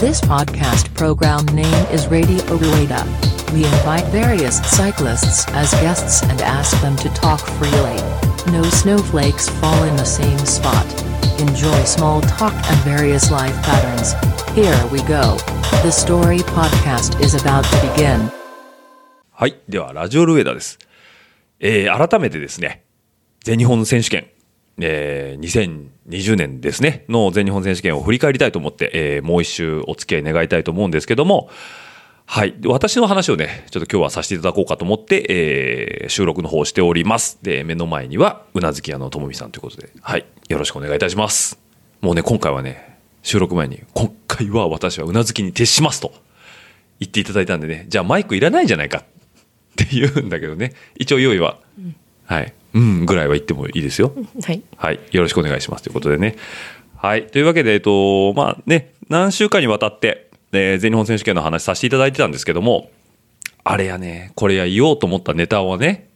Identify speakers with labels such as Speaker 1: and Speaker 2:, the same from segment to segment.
Speaker 1: This podcast program name is Radio Rueda. We invite various cyclists as guests and ask them to talk freely. No snowflakes fall in the same spot. Enjoy small talk and various life patterns. Here we go. The story podcast is about to begin.
Speaker 2: はい。では、ラジオルエダです。えー、改めてですね、全日本選手権、 えー、2020年ですね、の全日本選手権を振り返りたいと思って、えー、もう一周お付き合い願いたいと思うんですけども、はい。私の話をね、ちょっと今日はさせていただこうかと思って、えー、収録の方をしております。で、目の前には、うなずき屋のともみさんということで、はい。よろしくお願いいたします。もうね、今回はね、収録前に、今回は私はうなずきに徹しますと言っていただいたんでね、じゃあマイクいらないんじゃないかって言うんだけどね、一応用意は、はい。うん、ぐらいは言ってもいいですよ。
Speaker 3: はい。
Speaker 2: はい。よろしくお願いします。ということでね。はい。というわけで、えっと、まあね、何週間にわたって、えー全日本選手権の話させていただいてたんですけども、あれやね、これや言おうと思ったネタをね、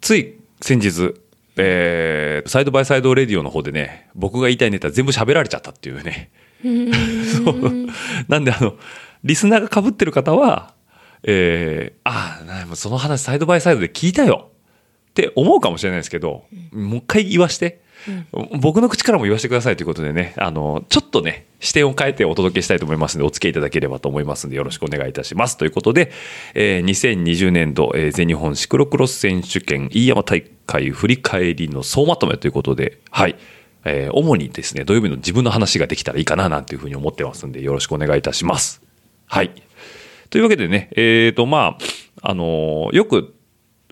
Speaker 2: つい先日、えーサイドバイサイドレディオの方でね、僕が言いたいネタ全部喋られちゃったっていうね。そう。なんであの、リスナーが被ってる方は、えー、ああ、なもうその話サイドバイサイドで聞いたよって思うかもしれないですけど、もう一回言わして、僕の口からも言わせてくださいということでね、あの、ちょっとね、視点を変えてお届けしたいと思いますので、お付き合いいただければと思いますので、よろしくお願いいたします。ということで、えー2020年度、えー全日本シクロクロス選手権飯山大会振り返りの総まとめということで、はい。えー主にですね、土曜日の自分の話ができたらいいかななんていうふうに思ってますんで、よろしくお願いいたします。はい。というわけでね、えっ、と、まあ、あのよく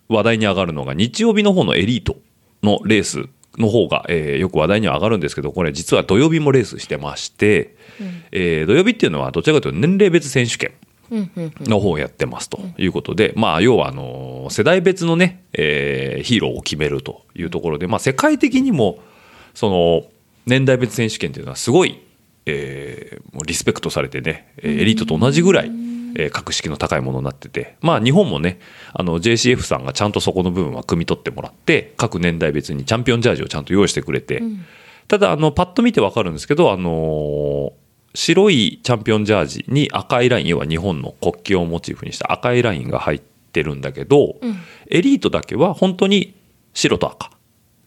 Speaker 2: 話題に上がるのが、日曜日の方のエリートのレースの方が、えーよく話題には上がるんですけど、これ実は土曜日もレースしてまして、えー土曜日っていうのはどちらかというと年齢別選手権の方をやってますということで、まあ、要はあのー世代別のね、えーヒーローを決めるというところで、まあ、世界的にも、その、年代別選手権っていうのはすごい、えーリスペクトされてね、えーエリートと同じぐらい、えー格式の高いものになってて、まあ日本もね、あの JCF さんがちゃんとそこの部分は汲み取ってもらって、各年代別にチャンピオンジャージをちゃんと用意してくれて、ただ、あの、パッと見てわかるんですけど、あのー白いチャンピオンジャージに赤いライン、要は日本の国旗をモチーフにした赤いラインが入ってるんだけど、エリートだけは本当に白と赤。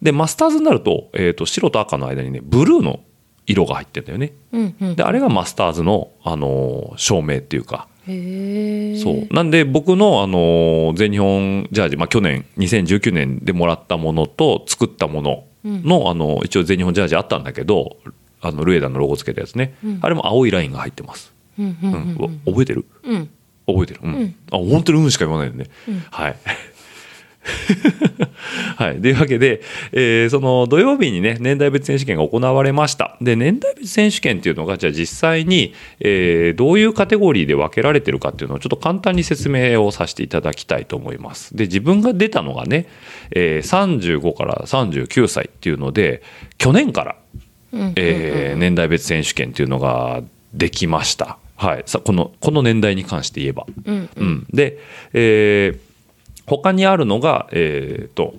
Speaker 2: で、マスターズになると、えっ、と、白と赤の間にね、ブルーの色が入ってんだよね。
Speaker 3: うんうん。
Speaker 2: で、あれがマスターズの、あのー証明っていうか。そう。なんで僕の、あのー全日本ジャージ、まあ、去年、2019年でもらったものと作ったものの、あの、一応全日本ジャージあったんだけど、あの、ルエダのロゴつけたやつね。あれも青いラインが入ってます。
Speaker 3: うんうん
Speaker 2: 覚えてる？
Speaker 3: うん。
Speaker 2: 覚えてる。うん。あ、本当にうんしか言わないよね。はい。はい。というわけで、えーその土曜日にね、年代別選手権が行われました。で、年代別選手権っていうのが、じゃあ実際に、えーどういうカテゴリーで分けられてるかっていうのをちょっと簡単に説明をさせていただきたいと思います。で、自分が出たのがね、えー35から39歳っていうので、去年から、えー年代別選手権っていうのができました。はい。さこの、この年代に関して言えば。
Speaker 3: うん。
Speaker 2: うん、で、えー他にあるのが、えーと、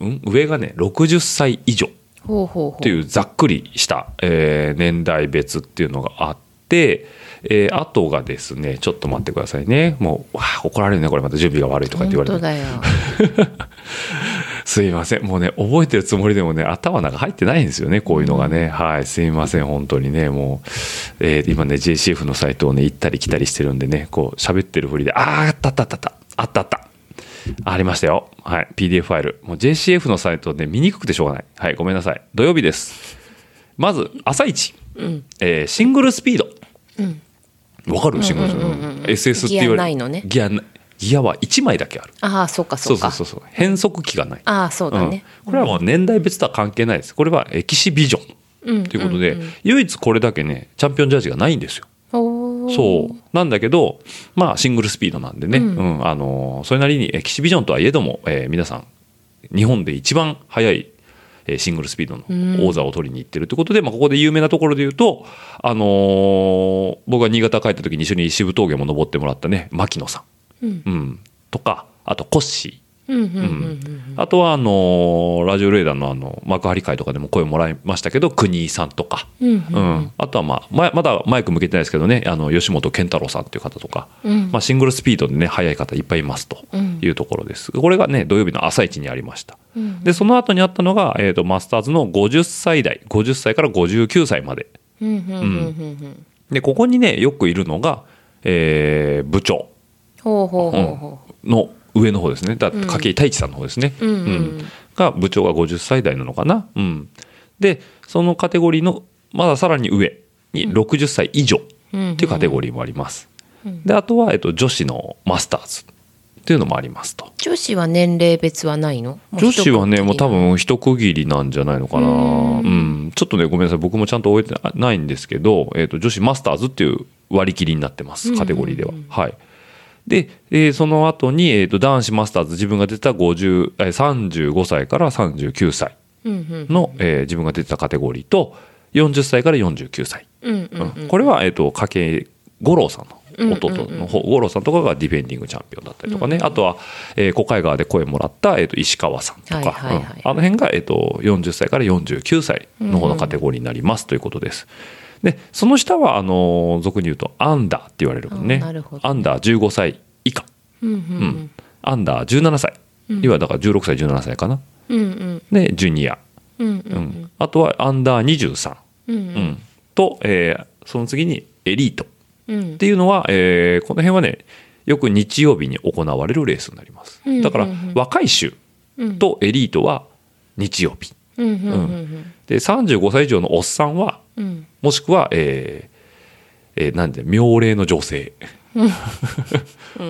Speaker 2: うん、上がね、60歳以上。っていうざっくりした、えー年代別っていうのがあって、えーあとがですね、ちょっと待ってくださいね。もう、怒られるね、これまた準備が悪いとかって言われて。
Speaker 3: 本当だよ。
Speaker 2: すいません。もうね、覚えてるつもりでもね、頭の中入ってないんですよね、こういうのがね。はい、すいません、本当にね、もう、えー今ね、JCF のサイトをね、行ったり来たりしてるんでね、こう、喋ってるふりで、あー、あったあったあったあった、あったあった。ありましたよ。はい、PDF ファイル。もう JCF のサイトね、見にくくてしょうがない。はい、ごめんなさい。土曜日です。まず、朝一。えーシングルスピード。わかる？シングルスピード。SS って言われ
Speaker 3: ギアないのね
Speaker 2: ギアない。ギアは1枚だけある。
Speaker 3: ああ、そうか
Speaker 2: そ
Speaker 3: そううか。
Speaker 2: そうそうそう。変速機がない。
Speaker 3: ああ、そうだね。
Speaker 2: うん、これはもう年代別とは関係ないです。これはエキシビジョンということで、唯一これだけね、チャンピオンジャージがないんですよ。そう。なんだけど、まあシングルスピードなんでね、うん、あのーそれなりにエキシビジョンとはいえども、えー皆さん、日本で一番速い、えーシングルスピードの王座を取りに行ってるということで、まあここで有名なところで言うと、あのー僕が新潟帰った時に一緒に渋峠も登ってもらったね、牧野さん。うん、とか、あとコッシ
Speaker 3: うんうんうんうん
Speaker 2: あとはあのラジオレーダーのあの幕張会とかでも声もらいましたけど国井さんとか、
Speaker 3: うんうん
Speaker 2: うん。あとはまあままだマイク向けてないですけどねあの吉本健太郎さんっていう方とか、
Speaker 3: うん。
Speaker 2: まあ、シングルスピードでね速い方いっぱいいますというところです、これがね土曜日の朝一にありました、
Speaker 3: うん
Speaker 2: でその後にあったのが、えー、とマスターズの50歳代50歳から59歳まで。
Speaker 3: うんうんうんうんうん
Speaker 2: でここにねよくいるのが、えー部長。
Speaker 3: ほうほうほうほ
Speaker 2: の上の方ですね。だ筧太一さんの方ですね、
Speaker 3: うんうん。
Speaker 2: が部長が50歳代なのかな、うん、でそのカテゴリーのまださらに上に60歳以上っていうカテゴリーもあります、であとは、えっと、女子のマスターズっていうのもありますと。
Speaker 3: う女子は年齢別はないの？
Speaker 2: 女子はねもう多
Speaker 3: 分
Speaker 2: 分一区切りなんじゃないのかな。うん。ちょっとねごめんなさい。僕もちゃんと覚えてないんですけど、えっと女子マスターズっていう割り切りになってます。カテゴリーでは、はいで、えーその後に、えー、と男子マスターズ自分が出た50えー35歳から39歳
Speaker 3: うんうん
Speaker 2: の、えー自分が出てたカテゴリーと40歳から49歳、
Speaker 3: うんうん
Speaker 2: うんこれは、えー、と家計五郎さんの弟の方、五郎さんとかがディフェンディングチャンピオンだったりとかね、あとは、えー、小海川で声もらった、えー、と石川さんとか、
Speaker 3: はいはいはい。
Speaker 2: うん。あの辺が、えー、と40歳から49歳の方のカテゴリーになりますということです。でその下はあのー俗に言うとアンダーって言われるもんね。
Speaker 3: あなるほど。
Speaker 2: アンダー15歳以下、
Speaker 3: うんうん
Speaker 2: うん。アンダー17歳、い。わゆるだから16歳17歳かな。
Speaker 3: うんうん。
Speaker 2: でジュニア。
Speaker 3: うんう
Speaker 2: うん。ん、あとはアンダー23、
Speaker 3: うん。
Speaker 2: うんと、えーその次にエリート。っ
Speaker 3: うん。
Speaker 2: ていうのは、えーこの辺はねよく日曜日に行われるレースになります。
Speaker 3: うん
Speaker 2: だから
Speaker 3: うん。うん
Speaker 2: 若い衆とエリートは日曜日。
Speaker 3: うんうんうん
Speaker 2: で35歳以上のおっさんは
Speaker 3: うん
Speaker 2: もしくは、えーえーなんで妙齢の女性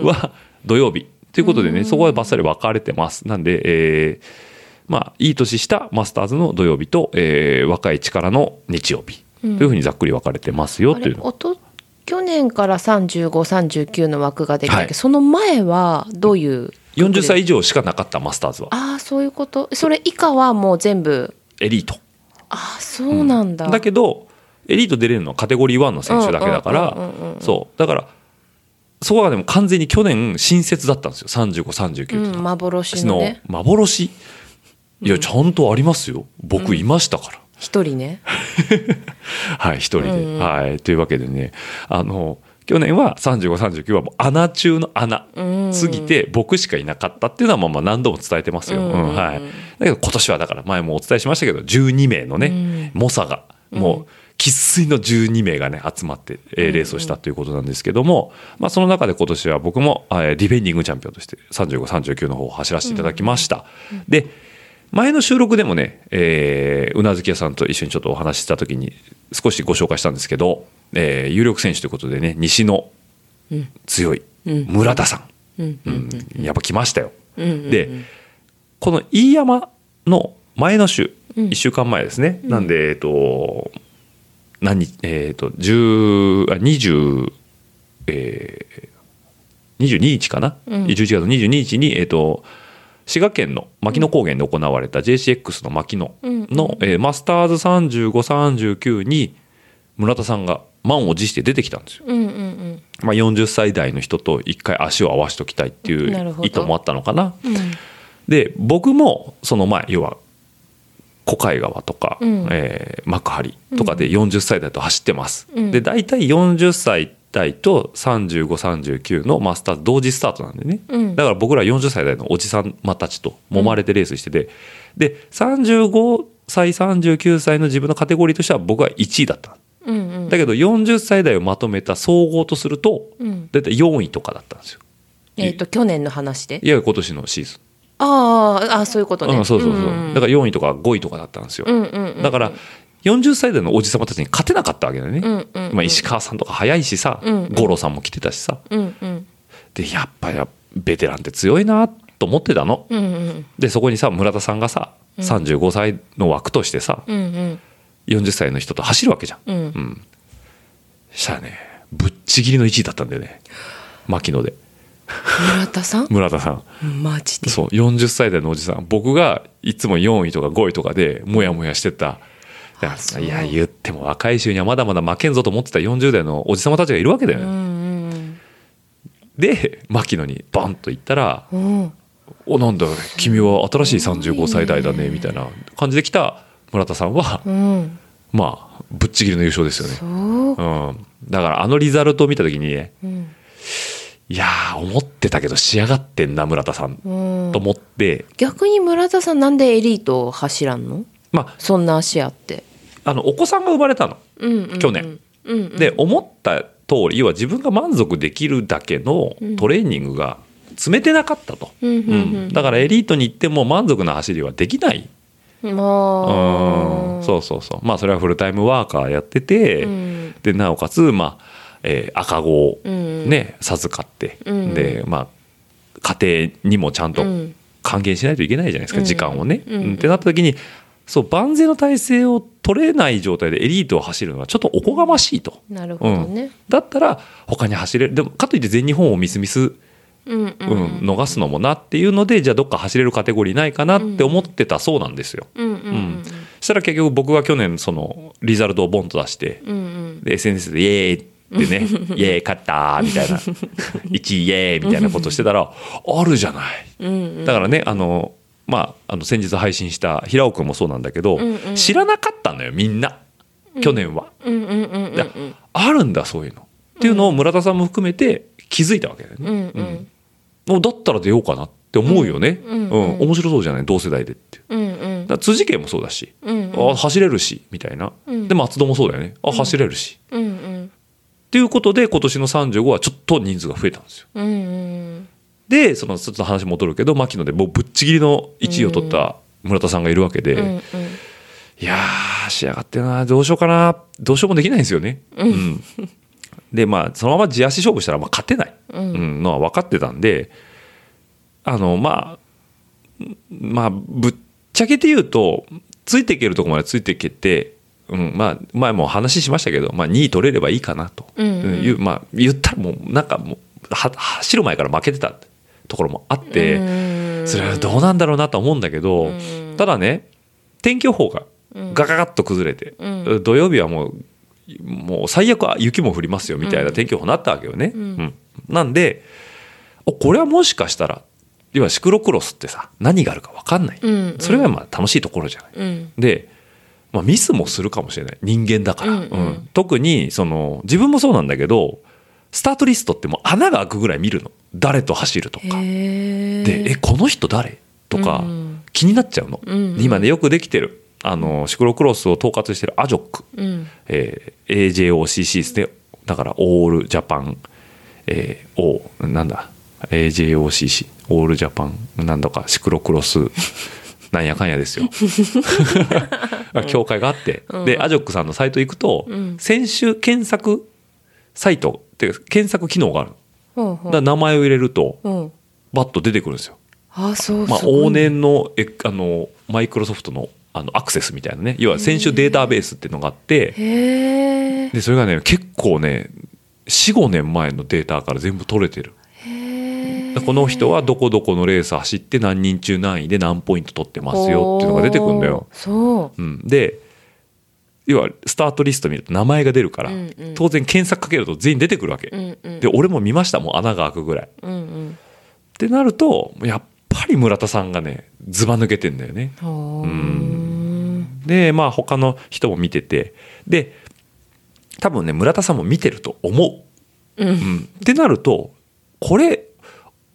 Speaker 2: は土曜日。ということでね、そこはばっさり分かれてます。なんで、えーまあいい年したマスターズの土曜日と、えー若い力の日曜日。というふうにざっくり分かれてますよ。
Speaker 3: あ
Speaker 2: というの、
Speaker 3: れおと去年から3539の枠ができたけど、
Speaker 2: はい。
Speaker 3: その前はどういう
Speaker 2: ？40歳以上しかなかったマスターズは。
Speaker 3: ああそういうこと。それ以下はもう全部
Speaker 2: エリート
Speaker 3: ああそうなんだ、
Speaker 2: だけどエリート出れるのはカテゴリー1の選手だけだか
Speaker 3: うんうんうんうんうん。
Speaker 2: らそう。だからそこはでも完全に去年新設だったんですよ。3539っていうのは
Speaker 3: うん、幻の
Speaker 2: 幻？いやちゃんとありますよ。僕いましたから、
Speaker 3: 一人ね。
Speaker 2: はい一人で、
Speaker 3: うんうん。
Speaker 2: はい。というわけでね。あの去年は3539はもう穴中の穴。
Speaker 3: うん。
Speaker 2: 過ぎて僕しかいなかったっていうのはまあまあ何度も伝えてますよ、
Speaker 3: うん。
Speaker 2: うんはい、だけど今年はだから前もお伝えしましたけど12名のね、猛者がもう生粋の12名がね集まって、えーレースをしたということなんですけども、まあ、その中で今年は僕も、えーディフェンディングチャンピオンとして3539の方を走らせていただきました、で前の収録でもね、えーうなずき屋さんと一緒にちょっとお話しした時に少しご紹介したんですけど、えー有力選手ということでね西の強い村田さん、
Speaker 3: うん
Speaker 2: うんやっぱ来ましたよ、
Speaker 3: うんうん
Speaker 2: でこの飯山の前の週、1週間前ですね、なんでえっと何日えっと10あ20えー、22日かな、
Speaker 3: うん。
Speaker 2: 11月22日に、えっと滋賀県の牧野高原で行われた JCX の牧野の、えーマスターズ3539に村田さんが満を持して出てきたんですよ。
Speaker 3: うんうんうん
Speaker 2: まあ、40歳代の人と一回足を合わせときたいっていう意図もあったのかな。
Speaker 3: うん
Speaker 2: で僕もその前要は小海川とか、
Speaker 3: うん
Speaker 2: えー幕張とかで40歳代と走ってます。
Speaker 3: うん
Speaker 2: で大体40歳代と3539のマスターズ同時スタートなんでね、
Speaker 3: うん。
Speaker 2: だから僕ら40歳代のおじさまたちと揉まれてレースしてて、で35歳39歳の自分のカテゴリーとしては僕は1位だった。
Speaker 3: うんうん。
Speaker 2: だけど40歳代をまとめた総合とすると、
Speaker 3: うん。
Speaker 2: 大体4位とかだったんですよ。
Speaker 3: えっ、と去年の話で？
Speaker 2: いや今年のシーズン。
Speaker 3: あーあーそういうことね、
Speaker 2: うん、そうそうそう、
Speaker 3: ん
Speaker 2: だから4位とか5位とかだったんですよ、
Speaker 3: うんうんうん。
Speaker 2: だから40歳代のおじさまたちに勝てなかったわけだよね、
Speaker 3: うんうんうん。
Speaker 2: まあ、石川さんとか早いしさ、
Speaker 3: うんうん。
Speaker 2: 五郎さんも来てたしさ。
Speaker 3: うんうん。
Speaker 2: でやっぱやベテランって強いなと思ってたの。
Speaker 3: うんうん。
Speaker 2: でそこにさ村田さんがさ35歳の枠としてさ、
Speaker 3: うんうん。
Speaker 2: 40歳の人と走るわけじゃん、
Speaker 3: うん。
Speaker 2: うん、したらねぶっちぎりの1位だったんだよね。牧野で。
Speaker 3: 村田さん？
Speaker 2: 村田さん。
Speaker 3: マジで。
Speaker 2: そう40歳代のおじさん。僕がいつも4位とか5位とかでモヤモヤしてたいや言っても若い衆にはまだまだ負けんぞと思ってた40代のおじさまたちがいるわけだよね、
Speaker 3: うん
Speaker 2: で牧野にバンと行ったら
Speaker 3: うん。うん
Speaker 2: おなんだ君は新しい35歳代だねみたいな感じで来た村田さんは、
Speaker 3: うん。
Speaker 2: まあぶっちぎりの優勝ですよね。
Speaker 3: そう。
Speaker 2: うん、だからあのリザルトを見た時にね
Speaker 3: うん。
Speaker 2: いやー思ってたけど仕上がってんな村田さん
Speaker 3: うん。
Speaker 2: と思って、
Speaker 3: 逆に村田さんなんでエリートを走らんの？
Speaker 2: ま
Speaker 3: そんな足あって、
Speaker 2: ああのお子さんが生まれたの。
Speaker 3: うんうんうん。
Speaker 2: 去年、
Speaker 3: うんうん、
Speaker 2: で思った通り要は自分が満足できるだけのトレーニングが積めてなかったと、
Speaker 3: うんうん
Speaker 2: うん。だからエリートに行っても満足な走りはできない、
Speaker 3: うん、
Speaker 2: そうそうそう。まあそれはフルタイムワーカーやってて、
Speaker 3: うん。
Speaker 2: でなおかつ、まあえー赤子を
Speaker 3: うん。
Speaker 2: ね、授かって、
Speaker 3: うん。
Speaker 2: でまあ家庭にもちゃんと
Speaker 3: うん。
Speaker 2: 還元しないといけないじゃないですか、
Speaker 3: うん。
Speaker 2: 時間をね、ってなった時にそう万全の体制を取れない状態でエリートを走るのはちょっとおこがましいと。
Speaker 3: なるほどね、
Speaker 2: だったら他に走れるでもかといって全日本をミスミス、
Speaker 3: うんうん
Speaker 2: うん逃すのもなっていうのでじゃあどっか走れるカテゴリーないかなって思ってたそうなんですよ。
Speaker 3: うん
Speaker 2: したら結局僕は去年そのリザルトをボンと出して、
Speaker 3: うんうん
Speaker 2: で SNS で「イエーイ!」ってね「イエーイ勝った!」みたいな「1位イエーイ!」みたいなことしてたらあるじゃない。
Speaker 3: うんうん
Speaker 2: だからねあのまああの先日配信した平尾君もそうなんだけど、
Speaker 3: んうん。
Speaker 2: 知らなかったのよみんな。去年は。あるんだそういうの。っていうのを村田さんも含めて気づいたわけだよね。
Speaker 3: うんうん。
Speaker 2: だったら出ようかなって思うよね。
Speaker 3: う
Speaker 2: うんん、
Speaker 3: うん。
Speaker 2: 面白そうじゃない？同世代でって。
Speaker 3: う。んうん。
Speaker 2: 辻家もそうだし、
Speaker 3: うん
Speaker 2: あ走れるしみたいな、
Speaker 3: うん。
Speaker 2: で松戸もそうだよね。あ走れるし、
Speaker 3: うんうん。
Speaker 2: っていうことで今年の35はちょっと人数が増えたんですよ。
Speaker 3: うんうん
Speaker 2: でそのちょっと話戻るけど牧野でもうぶっちぎりの1位を取った村田さんがいるわけで、
Speaker 3: うんうん。
Speaker 2: いやー仕上がってるな。どうしようかな。どうしようもできないんですよね。うん。でまあそのまま地足勝負したらまあ勝てない、
Speaker 3: うん。
Speaker 2: うん。のは分かってたんであのまあまあぶっちゃけて言うとついていけるとこまでついていけて、うん、まあ前も話しましたけど、まあ、2位取れればいいかなと、
Speaker 3: うんうん。
Speaker 2: いうまあ、言ったらもうなんかもうは走る前から負けてたところもあって。
Speaker 3: うん。
Speaker 2: それはどうなんだろうなと思うんだけど、
Speaker 3: うん。
Speaker 2: ただね天気予報がガガガッと崩れて、
Speaker 3: う
Speaker 2: 土曜日はもうもう最悪は雪も降りますよみたいな天気予報になったわけよね。
Speaker 3: うん。
Speaker 2: うん。なんでおこれはもしかしたら要はシクロクロスってさ何があるか分かんない、
Speaker 3: うん。
Speaker 2: それがまあ楽しいところじゃない。
Speaker 3: うん。
Speaker 2: で、まあ、ミスもするかもしれない。人間だから、
Speaker 3: うん。うん。
Speaker 2: 特にその自分もそうなんだけどスタートリストってもう穴が開くぐらい見るの。誰と走るとか。で「えこの人誰?」とか
Speaker 3: うん
Speaker 2: 気になっちゃうの、
Speaker 3: うん
Speaker 2: 今ねよくできてる。あのシクロクロスを統括してるアジョック、
Speaker 3: うん。
Speaker 2: えー AJOCC ですね。だからオールジャパン、えー、O なんだ？AJOCC オールジャパンなんだかシクロクロス。なんやかんやですよ。協会があって、でアジョックさんのサイト行くと、
Speaker 3: うん。
Speaker 2: 選手検索サイトっていうか検索機能がある
Speaker 3: うほう。
Speaker 2: だから名前を入れると
Speaker 3: うん。
Speaker 2: バッと出てくるんですよ。
Speaker 3: あそう
Speaker 2: まあ、往年のえあのマイクロソフトのあのアクセスみたいなね。要は選手データベースっていうのがあってでそれがね結構ね45年前のデータから全部取れてる。この人はどこどこのレース走って何人中何位で何ポイント取ってますよっていうのが出てくるんだよ、
Speaker 3: そ
Speaker 2: うん、で要はスタートリスト見ると名前が出るから、
Speaker 3: うんうん。
Speaker 2: 当然検索かけると全員出てくるわけ、
Speaker 3: ううんうん。
Speaker 2: で俺も見ましたもん穴が開くぐらい。
Speaker 3: うんうん。
Speaker 2: ってなるとやっぱり村田さんがねずば抜けてんだよね。うん。でまあ他の人も見てて。で多分ね村田さんも見てると思う。
Speaker 3: うん。
Speaker 2: うん、ってなるとこれ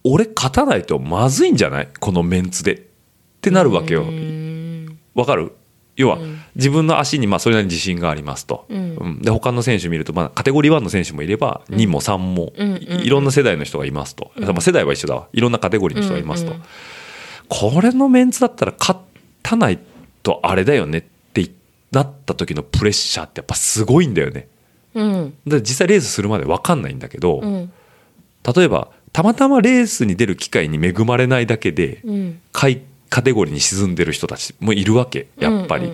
Speaker 2: 俺勝たないとまずいんじゃない？このメンツで。ってなるわけよ。
Speaker 3: う。ん。
Speaker 2: わかる？要は
Speaker 3: うん。
Speaker 2: 自分の足にまあそれなりに自信がありますと。
Speaker 3: うん。
Speaker 2: うん。で他の選手見るとまあカテゴリー1の選手もいれば2も3も
Speaker 3: うん
Speaker 2: いいろんな世代の人がいますと。まあ世代は一緒だわ。いろんなカテゴリーの人がいますと。
Speaker 3: うんうん
Speaker 2: これのメンツだったら勝たないとあれだよねってなった時のプレッシャーってやっぱすごいんだよね。
Speaker 3: うん。
Speaker 2: で実際レースするまで分かんないんだけど、
Speaker 3: うん。
Speaker 2: 例えばたまたまレースに出る機会に恵まれないだけで、
Speaker 3: うん
Speaker 2: カテゴリーに沈んでる人たちもいるわけやっぱり。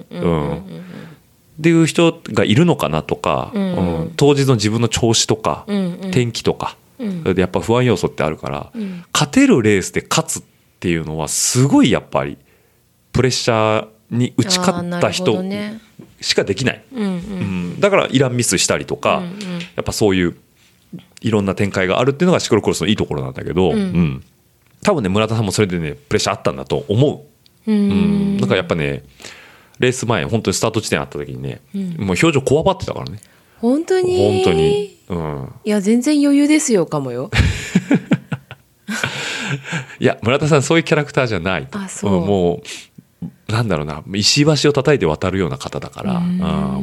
Speaker 2: っていう人がいるのかなとか、
Speaker 3: うん。
Speaker 2: うん。当日の自分の調子とか、
Speaker 3: うんうん。
Speaker 2: 天気とか、
Speaker 3: うん。
Speaker 2: やっぱ不安要素ってあるから、
Speaker 3: うん。
Speaker 2: 勝てるレースで勝つっていうのはすごいやっぱりプレッシャーに打ち勝った人しかできない、
Speaker 3: うんうん。
Speaker 2: うん。だからイランミスしたりとか、
Speaker 3: うんうん。
Speaker 2: やっぱそういういろんな展開があるっていうのがシクロクロスのいいところなんだけど、
Speaker 3: うん。
Speaker 2: うん多分ね村田さんもそれでねプレッシャーあったんだと思う。
Speaker 3: う
Speaker 2: うん。ん、だからやっぱねレース前本当にスタート地点あった時にね、もう表情こわばってたからね。
Speaker 3: 本当に？
Speaker 2: 本当に、うん、
Speaker 3: いや全然余裕ですよかもよ。
Speaker 2: いや村田さんそういうキャラクターじゃないと。
Speaker 3: あそう。ん
Speaker 2: もうなんだろうな石橋を叩いて渡るような方だからうん。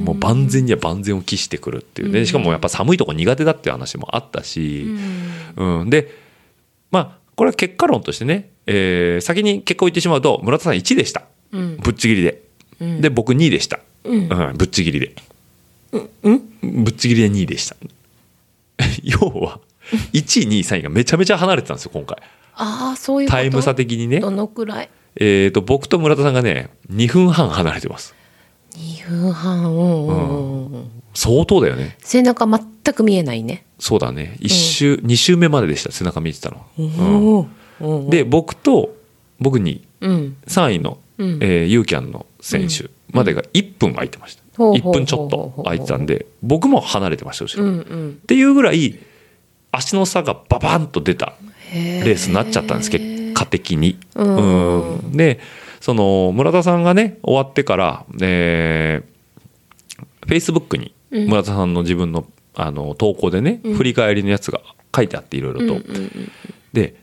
Speaker 2: もう万全には万全を期してくるっていうね。しかもやっぱ寒いとこ苦手だっていう話もあったし、うん。でまあこれは結果論としてね、えー先に結果を言ってしまうと村田さん1でした、
Speaker 3: うん。
Speaker 2: ぶっちぎりで、で僕2でした、
Speaker 3: うん。
Speaker 2: うんぶっちぎりで、ぶっちぎりで2位でした。要は1位2位3位がめちゃめちゃ離れてたんですよ今回。
Speaker 3: ああそういうこと？
Speaker 2: タイム差的にね。
Speaker 3: どのくらい？
Speaker 2: えー、と僕と村田さんがね2分半離れてます。
Speaker 3: 2分半うんうんうんうん
Speaker 2: 相当だよね。
Speaker 3: 背中全く見えないね。
Speaker 2: そうだね。1周、2周目まででした背中見えてたの、
Speaker 3: おお
Speaker 2: で僕と僕に
Speaker 3: うん。
Speaker 2: 3位の、
Speaker 3: うん。
Speaker 2: えーユーキャンの選手までが1分空いてました、1
Speaker 3: ほうほうほう
Speaker 2: 分ちょっと空いてたんで僕も離れてました後ろ、っ
Speaker 3: うんうん。
Speaker 2: ていうぐらい足の差がババンと出た
Speaker 3: へ
Speaker 2: レースになっちゃったんです結果的に。
Speaker 3: うん。
Speaker 2: うん。でその村田さんがね終わってから、えー、Facebook に村田さんの自分のあの投稿でね、振り返りのやつが書いてあっていろいろと。で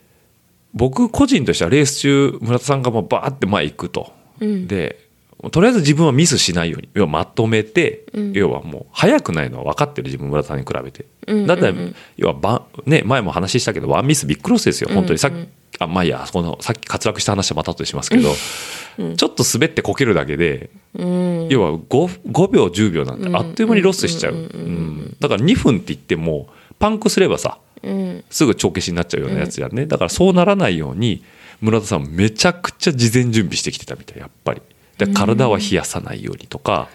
Speaker 2: 僕個人としてはレース中村田さんがもうバーって前行くと。
Speaker 3: うん
Speaker 2: でとりあえず自分はミスしないように。要はまとめて、
Speaker 3: うん。
Speaker 2: 要はもう速くないのは分かってる自分村田さんに比べて、
Speaker 3: うん
Speaker 2: だったら、
Speaker 3: うん。うん
Speaker 2: 要はば、ね、前も話したけどワンミスビッグクロスですよ。本当にさっき、あまあいいやこのさっき滑落した話はまた後でしますけど、ちょっと滑ってこけるだけで、
Speaker 3: うん。
Speaker 2: 要は 5, 5秒10秒なんてあっという間にロスしちゃう、うんだから2分って言ってもパンクすればさ
Speaker 3: うん。
Speaker 2: すぐ帳消しになっちゃうようなやつやね、だからそうならないように村田さんめちゃくちゃ事前準備してきてたみたいやっぱりで体は冷やさないようにとか、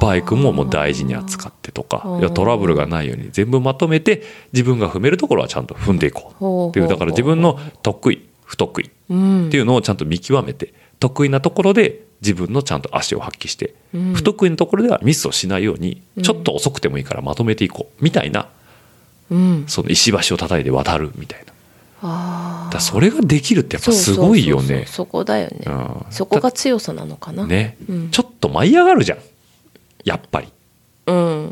Speaker 2: バイクももう大事に扱ってとか
Speaker 3: はあ。
Speaker 2: いやトラブルがないように全部まとめて自分が踏めるところはちゃんと踏んでいこう。っていうだから自分の得意不得意
Speaker 3: うん
Speaker 2: っていうのをちゃんと見極めて得意なところで自分のちゃんと足を発揮して、
Speaker 3: うん。
Speaker 2: 不得意なところではミスをしないようにちょっと遅くてもいいからまとめていこうみたいな
Speaker 3: うん。
Speaker 2: その石橋を叩いて渡るみたいな。
Speaker 3: あ
Speaker 2: だそれができるってやっぱすごいよね。
Speaker 3: そこだよね、
Speaker 2: うん。
Speaker 3: そこが強さなのかな。
Speaker 2: ね、
Speaker 3: うん。
Speaker 2: ちょっと舞い上がるじゃん。やっぱり。
Speaker 3: うん。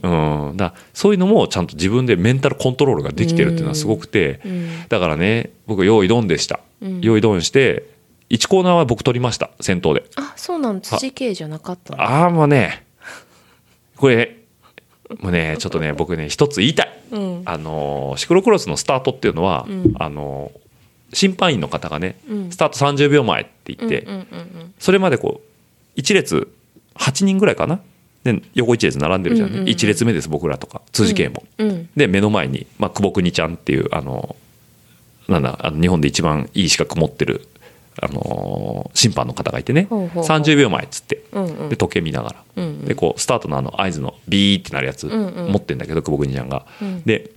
Speaker 2: うん、だそういうのもちゃんと自分でメンタルコントロールができてるっていうのはすごくて、
Speaker 3: うん。
Speaker 2: だからね僕用意ドンでした、
Speaker 3: うん。
Speaker 2: 用意ドンして1コーナーは僕取りました。先頭で。
Speaker 3: あそうなの土系じゃなかったの？
Speaker 2: ああもうね。これもうねちょっとね僕ね一つ言いたい、
Speaker 3: うん。
Speaker 2: あのーシクロクロスのスタートっていうのは、
Speaker 3: うん。
Speaker 2: あのー審判員の方がね、
Speaker 3: うん。
Speaker 2: スタート30秒前って言って、
Speaker 3: うんうんうん
Speaker 2: それまでこう1列8人ぐらいかな？で横1列並んでるじゃんね、
Speaker 3: うんうんうん
Speaker 2: 1列目です僕らとか辻圭も、
Speaker 3: うん。うん。
Speaker 2: で目の前に、まあ、久保邦ちゃんっていうあのなんだあの日本で一番いい資格持ってる、あのー審判の方がいてね
Speaker 3: ほうほうほう。
Speaker 2: 30秒前っつって
Speaker 3: うんうん。
Speaker 2: で時計見ながら、
Speaker 3: うんうん。
Speaker 2: でこうスタートのあの合図のビーってなるやつ
Speaker 3: うんうん。
Speaker 2: 持ってんだけど久保邦ちゃんが、
Speaker 3: うん。
Speaker 2: で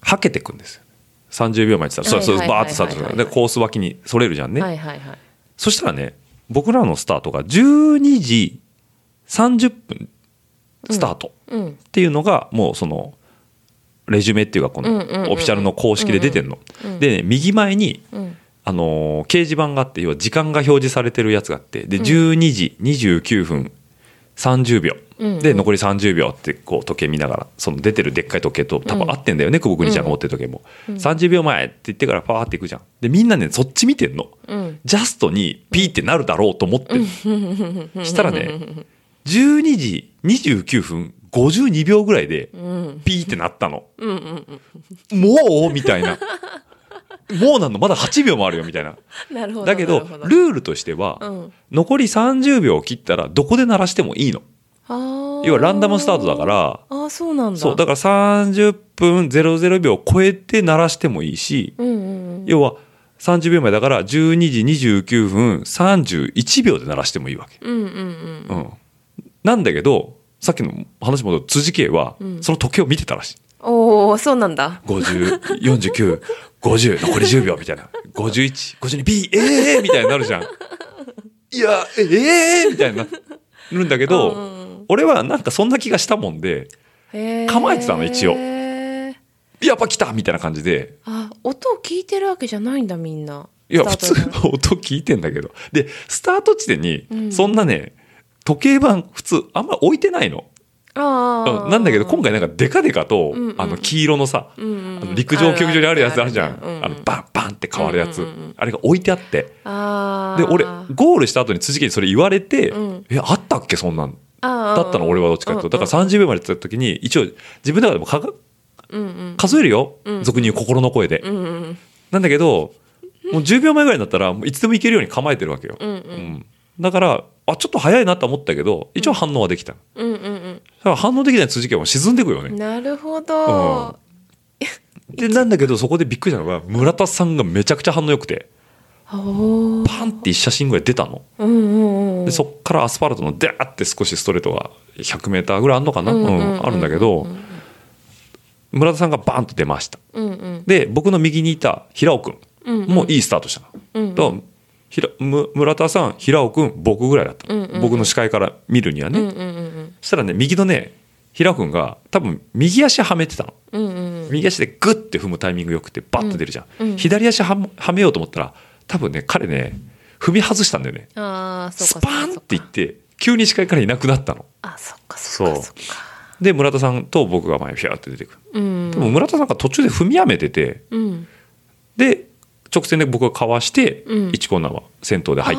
Speaker 2: はけてくんですよ。30秒前って言ったらそうそう
Speaker 3: はいはいはい。はい
Speaker 2: バーってスタートするでコース脇にそれるじゃんね、
Speaker 3: はいはいはい。
Speaker 2: そしたらね僕らのスタートが12時30分スタート
Speaker 3: うん。
Speaker 2: っていうのがもうそのレジュメっていうかこの
Speaker 3: うんうんうんうん。
Speaker 2: オフィシャルの公式で出てんの。
Speaker 3: うん。
Speaker 2: でね右前に
Speaker 3: うん
Speaker 2: あのー掲示板があって要は時間が表示されてるやつがあってで12時29分30秒。で残り30秒ってこう時計見ながらその出てるでっかい時計と多分合ってんだよね久保邦ちゃんが持ってる時計も。30秒前って言ってからパーっていくじゃん。でみんなねそっち見てんの。
Speaker 3: うん。
Speaker 2: ジャストにピーってなるだろうと思ってるしたらね 12時29分52秒ぐらいで
Speaker 3: うん。
Speaker 2: ピーってなったの。もう？みたいなもうなんのまだ8秒もあるよみたいな。
Speaker 3: なるほど
Speaker 2: だけどルールとしては、
Speaker 3: うん。
Speaker 2: 残り30秒を切ったらどこで鳴らしてもいいの。要はランダムスタートだから。
Speaker 3: あーそうなんだ。
Speaker 2: そうだから30分00秒を超えて鳴らしてもいいし、
Speaker 3: うんうんうん。
Speaker 2: 要は30秒前だから12時29分31秒で鳴らしてもいいわけ、
Speaker 3: うんうんうん
Speaker 2: うん、なんだけどさっきの話戻ると辻圭は
Speaker 3: ん。
Speaker 2: その時計を見てたらしい
Speaker 3: おおそうなんだ。
Speaker 2: 504950残り10秒みたいな。5152 B ええー、みたいになるじゃん。いやええー、みたいになるんだけど、
Speaker 3: うん。
Speaker 2: 俺はなんかそんな気がしたもんで構えてたの一応。やっぱ来たみたいな感じで。
Speaker 3: あ音を聞いてるわけじゃないんだみんな。い
Speaker 2: や、普通音聞いてんだけど。で、スタート地点に
Speaker 3: う、ん。
Speaker 2: そんなね、時計盤普通あんま置いてないの。うんなんだけど、今回なんかデカデカと
Speaker 3: うんう、ん
Speaker 2: あの、黄色のさ、
Speaker 3: うんうん
Speaker 2: あの陸上競技場にあるやつあるじゃん。
Speaker 3: うんうん
Speaker 2: あの、バンバンって変わるやつ
Speaker 3: うんうんうん。
Speaker 2: あれが置いてあって。
Speaker 3: あ
Speaker 2: で、俺、
Speaker 3: ー
Speaker 2: ゴールした後に辻家にそれ言われて
Speaker 3: うん、
Speaker 2: え、あったっけそんなん？だったの俺はどっちかっていうと。だから30秒までやってた時に、一応、自分の中でもかが
Speaker 3: うんうん
Speaker 2: 数えるよ
Speaker 3: う。ん
Speaker 2: 俗に言う心の声で。
Speaker 3: うんうん
Speaker 2: なんだけど、もう10秒前ぐらいになったら、いつでもいけるように構えてるわけよ。
Speaker 3: うんうん
Speaker 2: うんだから、あ、ちょっと早いなと思ったけど、一応反応はできた。だ
Speaker 3: うんうん
Speaker 2: から反応できない辻家は沈んでくよね。
Speaker 3: うんなるほど、
Speaker 2: で、なんだけど、そこでびっくりしたのが、村田さんがめちゃくちゃ反応良くて、パンって一写真ぐらい出たの。
Speaker 3: うんうんうん。
Speaker 2: で、そっからアスファルトのダーって少しストレートが100メーターぐらいあるのかな、うんあるんだけど、村田さんがバーンと出ました。
Speaker 3: うんうん。
Speaker 2: で、僕の右にいた平尾くん
Speaker 3: うんうん。
Speaker 2: もいいスタートしたの。
Speaker 3: うんうん。
Speaker 2: 村田さん平尾くん僕ぐらいだったの、
Speaker 3: うんうんうん。
Speaker 2: 僕の視界から見るにはね、
Speaker 3: うんうんうん
Speaker 2: そしたらね右のね平尾くんが多分右足はめてたの。
Speaker 3: うんうんうん。
Speaker 2: 右足でグッて踏むタイミングよくてバッと出るじゃん、
Speaker 3: うんうん。
Speaker 2: 左足ははめようと思ったら多分ね彼ね踏み外したんだよね。ス
Speaker 3: か
Speaker 2: パーンっていって急に視界からいなくなったの。
Speaker 3: あそっかそっか
Speaker 2: そ
Speaker 3: っか。
Speaker 2: で村田さんと僕が前にフィャーって出てくる、
Speaker 3: うん。
Speaker 2: でも村田さんが途中で踏みやめてて
Speaker 3: うん。
Speaker 2: で直線で僕がかわして、
Speaker 3: うん。
Speaker 2: 1コーナーは先頭で入っ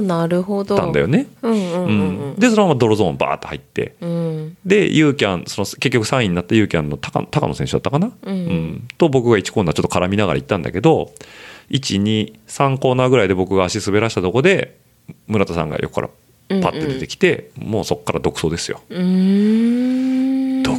Speaker 3: なるほど。
Speaker 2: たんだよね、
Speaker 3: うんうんうん
Speaker 2: うん。でそのまま泥ゾーンバーッと入って。
Speaker 3: うん。
Speaker 2: でユーキャンその結局3位になったユーキャンの高高野選手だったかな、
Speaker 3: うん。
Speaker 2: と僕が1コーナーちょっと絡みながら行ったんだけど123コーナーぐらいで僕が足滑らしたとこで村田さんが横からパッて出てきて、もうそこから独走ですよ、独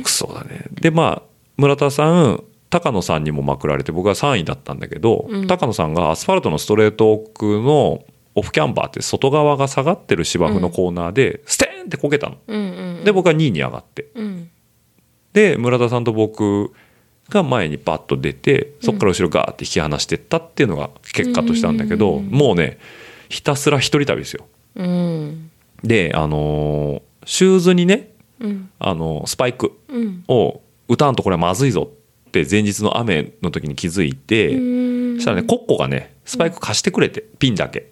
Speaker 2: 走だね。でまあ村田さん高野さんにもまくられて僕は3位だったんだけど、
Speaker 3: うん。
Speaker 2: 高野さんがアスファルトのストレート奥のオフキャンバーって外側が下がってる芝生のコーナーでステーンってこけたの。
Speaker 3: うんうん
Speaker 2: で僕は2位に上がって。
Speaker 3: うん。
Speaker 2: で村田さんと僕が前にパッと出てそこから後ろガーって引き離してったっていうのが結果としたんだけど、
Speaker 3: うん
Speaker 2: もうねひたすら一人旅ですよ。
Speaker 3: うん。
Speaker 2: であのーシューズにね、
Speaker 3: うん。
Speaker 2: あのースパイク
Speaker 3: うん。
Speaker 2: を打たんとこれはまずいぞって前日の雨の時に気づいて、
Speaker 3: うん。
Speaker 2: そしたらねコッコがねスパイク貸してくれて、ピンだけ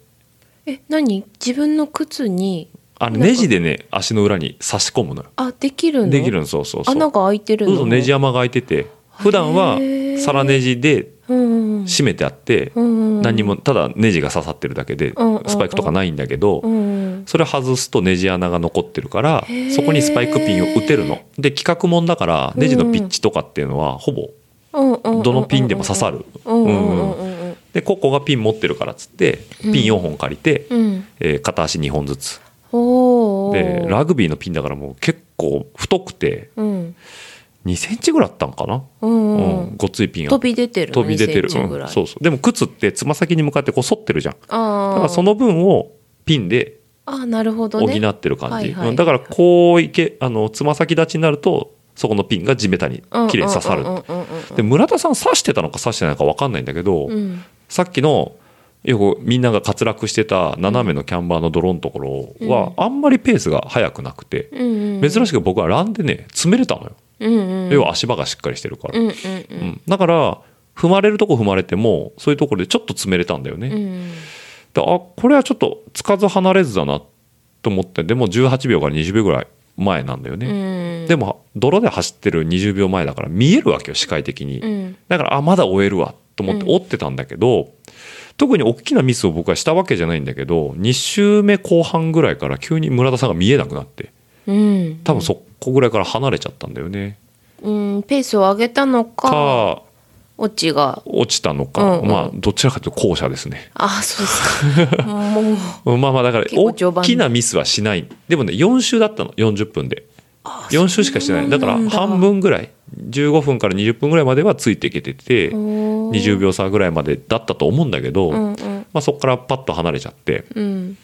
Speaker 3: え何？自分の靴に
Speaker 2: あのネジでね足の裏に差し込むのよ。
Speaker 3: あできるの？
Speaker 2: できるのそうそうそう。
Speaker 3: 穴が開いてるの？
Speaker 2: そうそうネジ山が開いてて普段は皿ネジで
Speaker 3: うんうん
Speaker 2: 締めてあって、
Speaker 3: うん
Speaker 2: 何にもただネジが刺さってるだけで
Speaker 3: うんうんうん
Speaker 2: スパイクとかないんだけど、
Speaker 3: うん
Speaker 2: それ外すとネジ穴が残ってるからそこにスパイクピンを打てるの。で規格もんだからネジのピッチとかっていうのはほぼ
Speaker 3: うんうんうん
Speaker 2: どのピンでも刺さる。
Speaker 3: うんうん。うんうん
Speaker 2: でコッコがピン持ってるからっつってピン4本借りて、
Speaker 3: うん。
Speaker 2: えー片足2本ずつ。でラグビーのピンだからもう結構太くて
Speaker 3: うん。
Speaker 2: 2センチぐらいあったんかな、
Speaker 3: うん
Speaker 2: うん。
Speaker 3: うん
Speaker 2: ごっついピンが
Speaker 3: 飛び出てるの
Speaker 2: 飛び出てる、
Speaker 3: 2センチぐらい。
Speaker 2: うんそうそう。でも靴ってつま先に向かってこう反ってるじゃん。だからその分をピンで
Speaker 3: あなるほど
Speaker 2: 補
Speaker 3: ね
Speaker 2: ってる感じ、
Speaker 3: はいはい。
Speaker 2: うんだからこういけあのつま先立ちになるとそこのピンが地べたに綺麗に刺さる。で村田さん刺してたのか刺してないのか分かんないんだけど、
Speaker 3: うん。
Speaker 2: さっきのよくみんなが滑落してた斜めのキャンバーの泥のところはあんまりペースが速くなくて、
Speaker 3: うんうん。
Speaker 2: 珍しく僕はランでね詰めれたのよ、
Speaker 3: うんうん。
Speaker 2: 要は足場がしっかりしてるから、
Speaker 3: うんうん
Speaker 2: うん。だから踏まれるとこ踏まれてもそういうところでちょっと詰めれたんだよね、
Speaker 3: うんうん。
Speaker 2: であこれはちょっとつかず離れずだなと思ってでも18秒から20秒ぐらい前なんだよね、
Speaker 3: うん
Speaker 2: でも泥で走ってる20秒前だから見えるわけよ視界的に、
Speaker 3: うん。
Speaker 2: だからあまだ追えるわと思って
Speaker 3: うん。
Speaker 2: 追ってたんだけど、特に大きなミスを僕はしたわけじゃないんだけど2周目後半ぐらいから急に村田さんが見えなくなって
Speaker 3: うん。
Speaker 2: 多分そこぐらいから離れちゃったんだよね。
Speaker 3: うんペースを上げたのか
Speaker 2: か
Speaker 3: オチが。
Speaker 2: 落ちたのか、
Speaker 3: うんうん。
Speaker 2: まあどちらかというと後者ですね。
Speaker 3: あそうですか。
Speaker 2: まあまあだから大きなミスはしない。でもね4周だったの40分で4周しかしてない。だ。から半分ぐらい。15分から20分ぐらいまではついていけてて20
Speaker 3: 20
Speaker 2: 秒差ぐらいまでだったと思うんだけど、
Speaker 3: うんうん。
Speaker 2: まあ、そこからパッと離れちゃって。
Speaker 3: うん。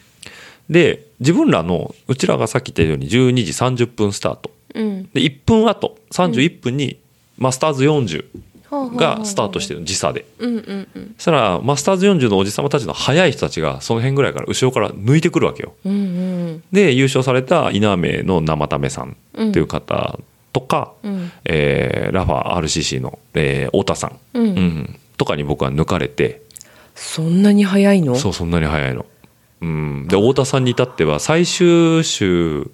Speaker 2: で自分らのうちらがさっき言ったように12時30分スタート。
Speaker 3: うん。
Speaker 2: で1分後31分にマスターズ40がスタートして
Speaker 3: る
Speaker 2: 時差で。
Speaker 3: うんうんうん。
Speaker 2: そしたらマスターズ40のおじさまたちの速い人たちがその辺ぐらいから後ろから抜いてくるわけよ。
Speaker 3: うんうん。
Speaker 2: で優勝された稲目の生為さんっていう方とか、
Speaker 3: うん。
Speaker 2: えーラファ RCC の、えー太田さん、
Speaker 3: うん。
Speaker 2: うん。とかに僕は抜かれて。
Speaker 3: そんなに早いの？
Speaker 2: そうそんなに早いの。うん、で太田さんに至っては最終週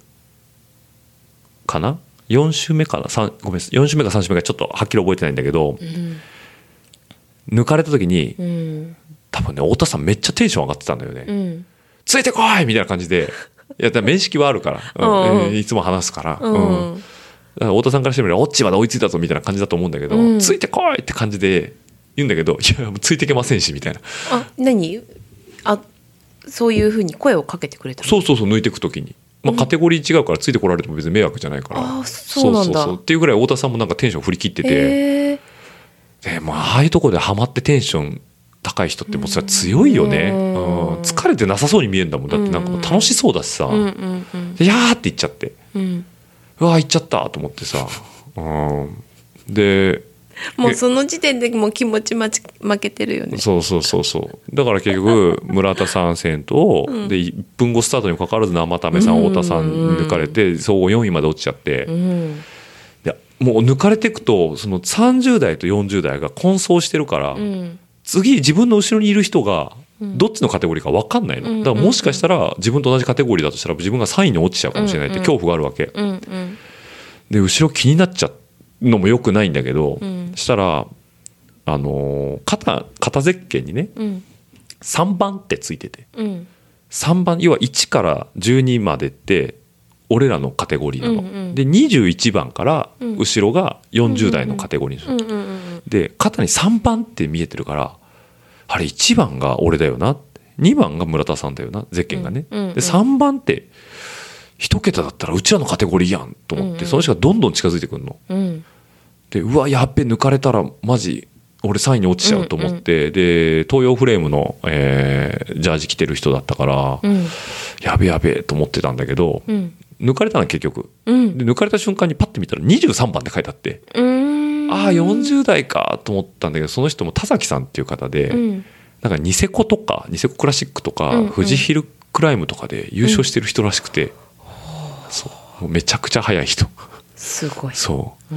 Speaker 2: かな4週目かな？三ごめんなさい。4週目か3週目かちょっとはっきり覚えてないんだけど、抜かれた時に
Speaker 3: うん。
Speaker 2: 多分ね太田さんめっちゃテンション上がってたんだよね。
Speaker 3: うん。
Speaker 2: ついてこいみたいな感じで。いや、面識はあるから、うん。
Speaker 3: うんうん。
Speaker 2: えーいつも話すから。
Speaker 3: うん。
Speaker 2: から太田さんからしてみれば、オッチまで追いついたぞみたいな感じだと思うんだけど、
Speaker 3: うん。
Speaker 2: ついてこいって感じで言うんだけど、いや、ついてけませんし、みたいな。
Speaker 3: あ何？あそういうふうに声をかけてくれたの？
Speaker 2: そうそうそう、抜いていくときに。まあ、カテゴリー違うからついてこられても別に迷惑じゃないから。
Speaker 3: あそうなんだ
Speaker 2: そうっていうぐらい太田さんもなんかテンション振り切ってて、
Speaker 3: へえ
Speaker 2: でもうああいうところでハマってテンション高い人ってもうそれは強いよね。
Speaker 3: うん
Speaker 2: うん疲れてなさそうに見えるんだもん。だってなんか楽しそうだしさ。
Speaker 3: うんうんうん
Speaker 2: でやーって言っちゃって。
Speaker 3: うん
Speaker 2: うわー行っちゃったと思ってさ。うん。で、
Speaker 3: もうその時点でもう気持ちまち負けてるよね。
Speaker 2: そうそうそうそう。だから結局、村田さん先頭、で、1分後スタートにもかかわらず生田目さん、
Speaker 3: うん。
Speaker 2: 太田さん抜かれて、総合4位まで落ちちゃって、
Speaker 3: うん。
Speaker 2: でもう抜かれていくと、その30代と40代が混走してるから、
Speaker 3: うん。
Speaker 2: 次自分の後ろにいる人が、どっちのカテゴリーか分かんないの。だからもしかしたら自分と同じカテゴリーだとしたら自分が3位に落ちちゃうかもしれないって恐怖があるわけ。
Speaker 3: うんうん。
Speaker 2: で後ろ気になっちゃうのもよくないんだけど、
Speaker 3: ん。
Speaker 2: したらあのー肩肩ゼッケンにね
Speaker 3: うん。
Speaker 2: 3番ってついてて。
Speaker 3: うん。
Speaker 2: 3番要は1から12までって俺らのカテゴリーなの、
Speaker 3: うんうん
Speaker 2: で21番から
Speaker 3: うん。
Speaker 2: 後ろが40代のカテゴリーなの、
Speaker 3: うんうんうん
Speaker 2: で肩に3番って見えてるからあれ1番が俺だよな2番が村田さんだよなゼッケンがね、
Speaker 3: うんうんうん
Speaker 2: で3番って一桁だったらうちらのカテゴリーやんと思って、その人がどんどん近づいてくるの。
Speaker 3: うん
Speaker 2: でうわやっべ抜かれたらマジ俺3位に落ちちゃうと思って、で東洋フレームの、えージャージ着てる人だったから、
Speaker 3: うん。
Speaker 2: やべやべと思ってたんだけど、
Speaker 3: うん。
Speaker 2: 抜かれたの結局。
Speaker 3: うん。
Speaker 2: で抜かれた瞬間にパッて見たら23番って書いてあって、
Speaker 3: うん。
Speaker 2: ああ40代かと思ったんだけどその人も田崎さんっていう方で、
Speaker 3: うん。
Speaker 2: なんかニセコとかニセコクラシックとか、
Speaker 3: うんうん。
Speaker 2: 富士ヒルクライムとかで優勝してる人らしくて、めちゃくちゃ速い人。
Speaker 3: すごい。
Speaker 2: そう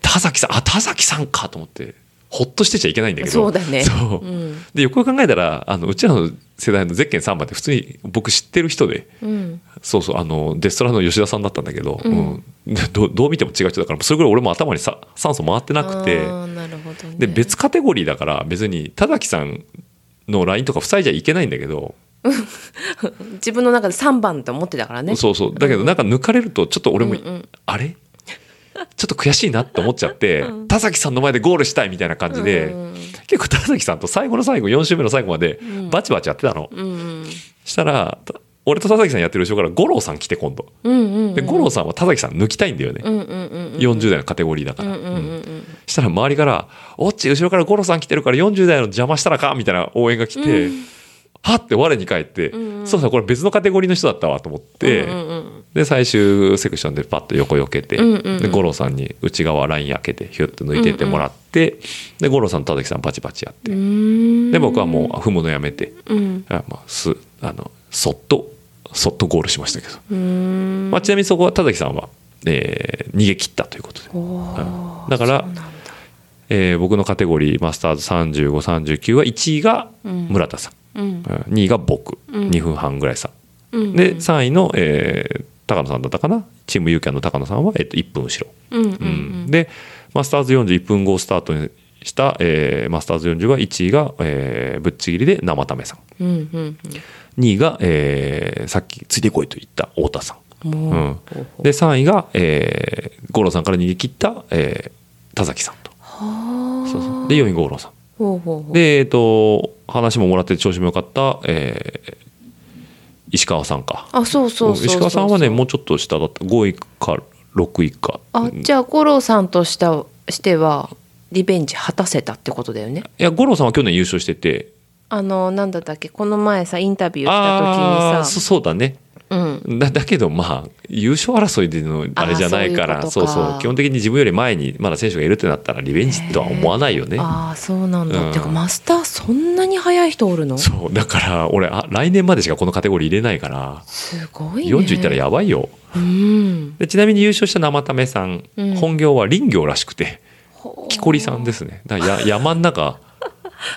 Speaker 2: 田崎さんあ田崎さんかと思ってほっとしてちゃいけないんだけど。
Speaker 3: そうだね。
Speaker 2: そう。
Speaker 3: うん。
Speaker 2: でよく考えたらあのうちらの世代のゼッケン3番って普通に僕知ってる人で
Speaker 3: うん。
Speaker 2: そうそうあのデストラの吉田さんだったんだけど、
Speaker 3: うん。
Speaker 2: うん。でどどう見ても違う人だからそれぐらい俺も頭にさ酸素回ってなくて。
Speaker 3: なるほどね。
Speaker 2: で別カテゴリーだから別に田崎さんの LINE とか塞いじゃいけないんだけど、
Speaker 3: 自分の中で3番と思ってたからね。
Speaker 2: そうそう。だけどなんか抜かれるとちょっと俺も、
Speaker 3: うんうん。
Speaker 2: あれ？ちょっと悔しいなって思っちゃって、田崎さんの前でゴールしたいみたいな感じで、
Speaker 3: うん
Speaker 2: 結構田崎さんと最後の最後4週目の最後までバチバチやってたの、
Speaker 3: うんうん。
Speaker 2: したらた俺と田崎さんやってる後ろから五郎さん来て今度。
Speaker 3: うんうん
Speaker 2: で五郎さんは田崎さん抜きたいんだよね、
Speaker 3: うんうんうん
Speaker 2: 40代のカテゴリーだから、
Speaker 3: うんうんうん
Speaker 2: したら周りから「おっち後ろから五郎さん来てるから40代の邪魔したらか?」みたいな応援が来て、はって我に返って、そうそうこれ別のカテゴリーの人だったわと思って、
Speaker 3: うんうん
Speaker 2: で最終セクションでパッと横よけて、
Speaker 3: うんうんうん。
Speaker 2: で五郎さんに内側ライン開けてヒュッと抜いてってもらって、で五郎さんと田崎さんバチバチやって、
Speaker 3: うん。
Speaker 2: で僕はもう踏むのやめて、
Speaker 3: うん。
Speaker 2: あまあ、すあのそっとそっとゴールしましたけど、
Speaker 3: うん。
Speaker 2: まあ、ちなみにそこは田崎さんは、えー逃げ切ったということで、
Speaker 3: お
Speaker 2: うん。
Speaker 3: ー
Speaker 2: だからえー僕のカテゴリーマスターズ3539は1位が村田さん、
Speaker 3: うん。
Speaker 2: うん。2位が僕、
Speaker 3: うん。
Speaker 2: 2分半ぐらい差。
Speaker 3: うん
Speaker 2: で3位の、えー高野さんだったかな？チームユーキャンの高野さんは、えっと1分後ろ、
Speaker 3: うんうん
Speaker 2: うん。でマスターズ41分後スタートにした、えーマスターズ40は1位が、えーぶっちぎりで生ためさん。
Speaker 3: うんうん
Speaker 2: 2位が、えーさっきついてこいと言った太田さん、
Speaker 3: う。ん。
Speaker 2: で3位が、えー五郎さんから逃げ切った、えー田崎さんと。
Speaker 3: はあ。
Speaker 2: そうそう。で4位五郎さん
Speaker 3: ほうほうほう
Speaker 2: で、えっ、と、話ももらって調子も良かった、えー石川さんか。
Speaker 3: あそうそう
Speaker 2: 石川さんはね、もうちょっと下だった。5位か6位か。
Speaker 3: あじゃあ五郎さんとしたしてはリベンジ果たせたってことだよね
Speaker 2: いや、五郎さんは去年優勝してて、
Speaker 3: あのなんだったっけ？この前さインタビューした
Speaker 2: あ
Speaker 3: 時にさ
Speaker 2: そうだね。
Speaker 3: うん。
Speaker 2: だ だけどまあ優勝争いでのあれじゃないから
Speaker 3: そ
Speaker 2: そうそう。基本的に自分より前にまだ選手がいるってなったらリベンジとは思わないよね。
Speaker 3: ああそうなんだ、
Speaker 2: うん。
Speaker 3: てかマスターそんなに速い人おるの？す
Speaker 2: そう。だから俺あ来年までしかこのカテゴリー入れないから
Speaker 3: ごいね。
Speaker 2: 40いったらやばいよ。
Speaker 3: うん。
Speaker 2: でちなみに優勝した生為さん、
Speaker 3: うん。
Speaker 2: 本業は林業らしくて木こりさんですね。だからや山ん中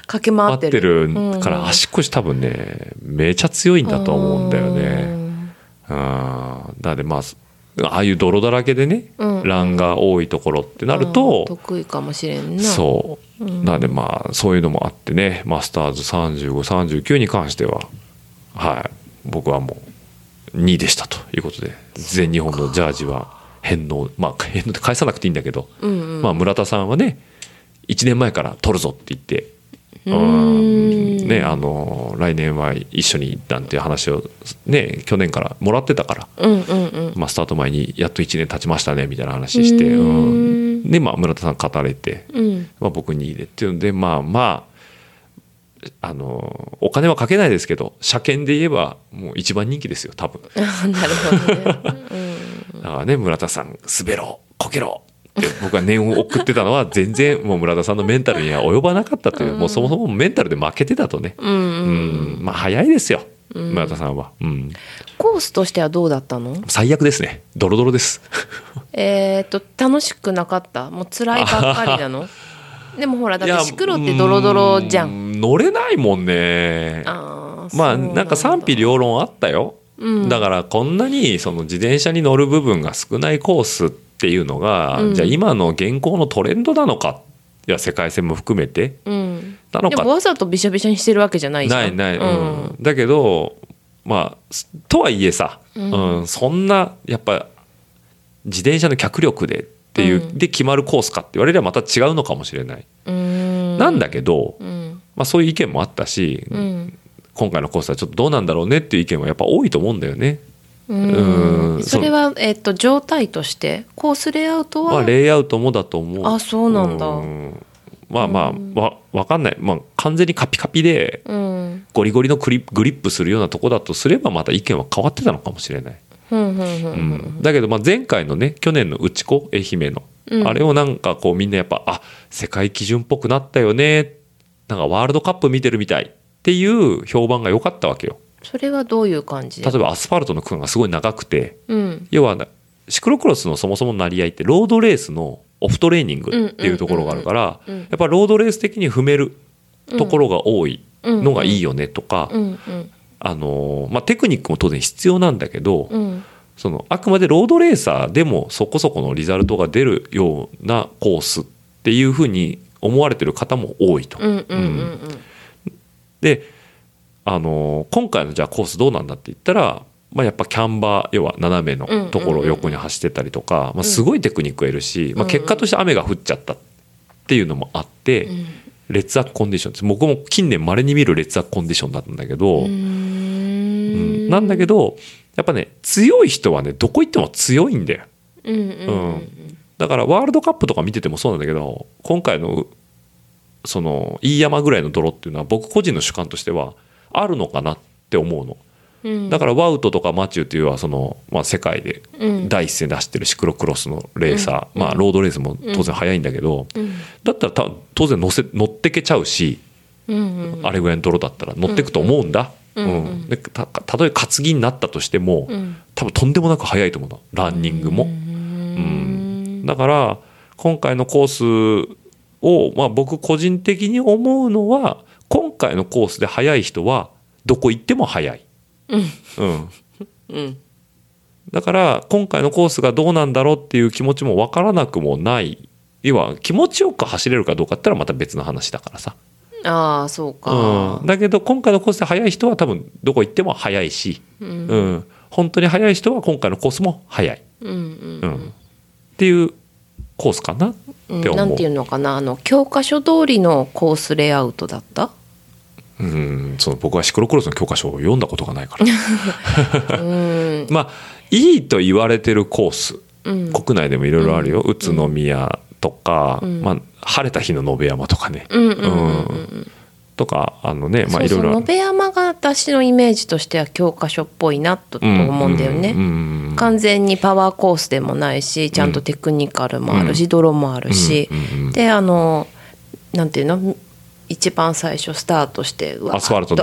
Speaker 3: 駆け回って
Speaker 2: 合って
Speaker 3: る
Speaker 2: るから
Speaker 3: うん。
Speaker 2: 足腰多分ねめちゃ強いんだと思うんだよね。
Speaker 3: ね
Speaker 2: うん。だでまあああいう泥だらけでね、
Speaker 3: うん。
Speaker 2: が多いところってなると、
Speaker 3: 得意かもしれんな。
Speaker 2: そう、なのでまあそういうのもあってねマスターズ3539に関してははい。僕はもう2位でしたということで全日本のジャージは返納まあ返納って返さなくていいんだけど、
Speaker 3: うんうん。
Speaker 2: まあ、村田さんはね1年前から取るぞって言って。
Speaker 3: うーん。
Speaker 2: ね、あの来年は一緒になんていう話を、ね、去年からもらってたから、
Speaker 3: うんうんうん。
Speaker 2: まあ、スタート前にやっと1年経ちましたねみたいな話して、
Speaker 3: うーん。
Speaker 2: うん。で、まあ、村田さん語れて、
Speaker 3: うん。
Speaker 2: まあ、僕に入れっていうのでまあまああのお金はかけないですけど車検で言えばもう一番人気ですよ多分。
Speaker 3: あ なるほどね、うん。
Speaker 2: だからね村田さん滑ろうこけろって僕は念を送ってたのは 全然もう村田さんのメンタルには及ばなかったという、もうそもそもメンタルで負けてたとね、
Speaker 3: うんうん。
Speaker 2: うん。まあ早いですよ村田さんは、うん、
Speaker 3: コースとしてはどうだったの？
Speaker 2: 最悪ですね。ドロドロです。
Speaker 3: えっと楽しくなかった？もう辛いばっかりなの？でもほらだってシクロってドロドロじゃん。
Speaker 2: う乗れないもんね。
Speaker 3: あー
Speaker 2: まあなんか賛否両論あったよ、
Speaker 3: うん。
Speaker 2: だからこんなにその自転車に乗る部分が少ないコースっていうのが、
Speaker 3: うん。
Speaker 2: じゃあ今の現行のトレンドなのか？いや世界戦も含めて。
Speaker 3: うん。
Speaker 2: なのか？
Speaker 3: わざとびしょびしょにしてるわけじゃないじゃん。
Speaker 2: ないない、
Speaker 3: う
Speaker 2: うん。
Speaker 3: ん
Speaker 2: だけどまあすとはいえさ、うん。そんなやっぱ自転車の脚力でっていう、
Speaker 3: うん。
Speaker 2: で決まるコースかって言われればまた違うのかもしれない、
Speaker 3: うん。
Speaker 2: なんだけど、
Speaker 3: うん。
Speaker 2: まあ、そういう意見もあったし、
Speaker 3: うん。
Speaker 2: 今回のコースはちょっとどうなんだろうねっていう意見はやっぱ多いと思うんだよね。
Speaker 3: うん。
Speaker 2: うん。
Speaker 3: それは、えっと状態としてコースレイアウトは、
Speaker 2: まあ、レイアウトもだと思う。
Speaker 3: あそうなんだ。
Speaker 2: ん。まあまあ、わわかんない、まあ、完全にカピカピで
Speaker 3: うん。
Speaker 2: ゴリゴリのグリグリップするようなとこだとすればまた意見は変わってたのかもしれない。う
Speaker 3: ん、
Speaker 2: だけどまあ前回のね去年の内子愛媛の、
Speaker 3: うん。
Speaker 2: あれをなんかこうみんなやっぱあ世界基準っぽくなったよね。なんかワールドカップ見てるみたいっていう評判が良かったわけよ。
Speaker 3: それはどういう感じで？
Speaker 2: 例えばアスファルトの区間がすごい長くて
Speaker 3: うん。
Speaker 2: 要はなシクロクロスのそもそもなり合いってロードレースのオフトレーニングっていうところがあるからやっぱロードレース的に踏めるところが多いのがいいよねとか、あのーまあ、テクニックも当然必要なんだけど、
Speaker 3: うん。
Speaker 2: そのあくまでロードレーサーでもそこそこのリザルトが出るようなコースっていうふうに思われてる方も多いと。で、あのー今回のじゃあコースどうなんだって言ったら、まあ、やっぱキャンバー要は斜めのところを横に走ってたりとか、まあ、すごいテクニックがいるし、まあ、結果として雨が降っちゃったっていうのもあって、劣悪コンディションです。僕も近年まれに見る劣悪コンディションだったんだけど、
Speaker 3: うん。う
Speaker 2: うん。
Speaker 3: ん
Speaker 2: なんだけどやっぱね強い人はねどこ行っても強いんだよ。
Speaker 3: うん。うん。
Speaker 2: だからワールドカップとか見ててもそうなんだけど今回のその飯山ぐらいの泥っていうのは僕個人の主観としてはあるのかなって思うの。
Speaker 3: うん。
Speaker 2: だからワウトとかマチューっていうのはその、まあ、世界で
Speaker 3: うん。
Speaker 2: 第一線で走ってるシクロクロスのレーサー、まあロードレースも当然速いんだけど、
Speaker 3: うん。
Speaker 2: だったらた当然乗せ乗ってけちゃうし、
Speaker 3: うんうん
Speaker 2: あれぐらいの泥だったら乗ってくと思うんだ、
Speaker 3: うん
Speaker 2: うんでたたとえ担ぎになったとしても、
Speaker 3: うん。
Speaker 2: 多分とんでもなく速いと思うの。ランニングも。うん。だから今回のコースを、まあ、僕個人的に思うのは今回のコースで速い人はどこ行っても速い。うん。
Speaker 3: うん。
Speaker 2: だから今回のコースがどうなんだろうっていう気持ちも分からなくもない。要は気持ちよく走れるかどうかって言ったらまた別の話だからさ、
Speaker 3: ああそうか。
Speaker 2: うん、だけど今回のコースで速い人は多分どこ行っても速いし、
Speaker 3: うん。
Speaker 2: うん、本当に速い人は今回のコースも速い、
Speaker 3: うんうん
Speaker 2: うん、っていうコースかなって思う。
Speaker 3: なんていうのかな。あの教科書通りのコースレイアウトだった？
Speaker 2: うん、その僕はシクロクロスの教科書を読んだことがないから。
Speaker 3: うん。
Speaker 2: まあ、いいと言われてるコース、
Speaker 3: うん。
Speaker 2: 国内でもいろいろあるよ。宇都宮とか、
Speaker 3: ん。
Speaker 2: まあ、晴れた日の延山とかね。
Speaker 3: うんうんうん
Speaker 2: うん。とか、あのね、まあ、いろいうろ。
Speaker 3: 延山が私のイメージとしては教科書っぽいなとと思うんだよね、
Speaker 2: うんうん
Speaker 3: 完全にパワーコースでもないしちゃんとテクニカルもあるし、泥もあるし、
Speaker 2: うんうんうん。
Speaker 3: であのなんていうの？一番最初スタートしてうわーっと
Speaker 2: アスファルトで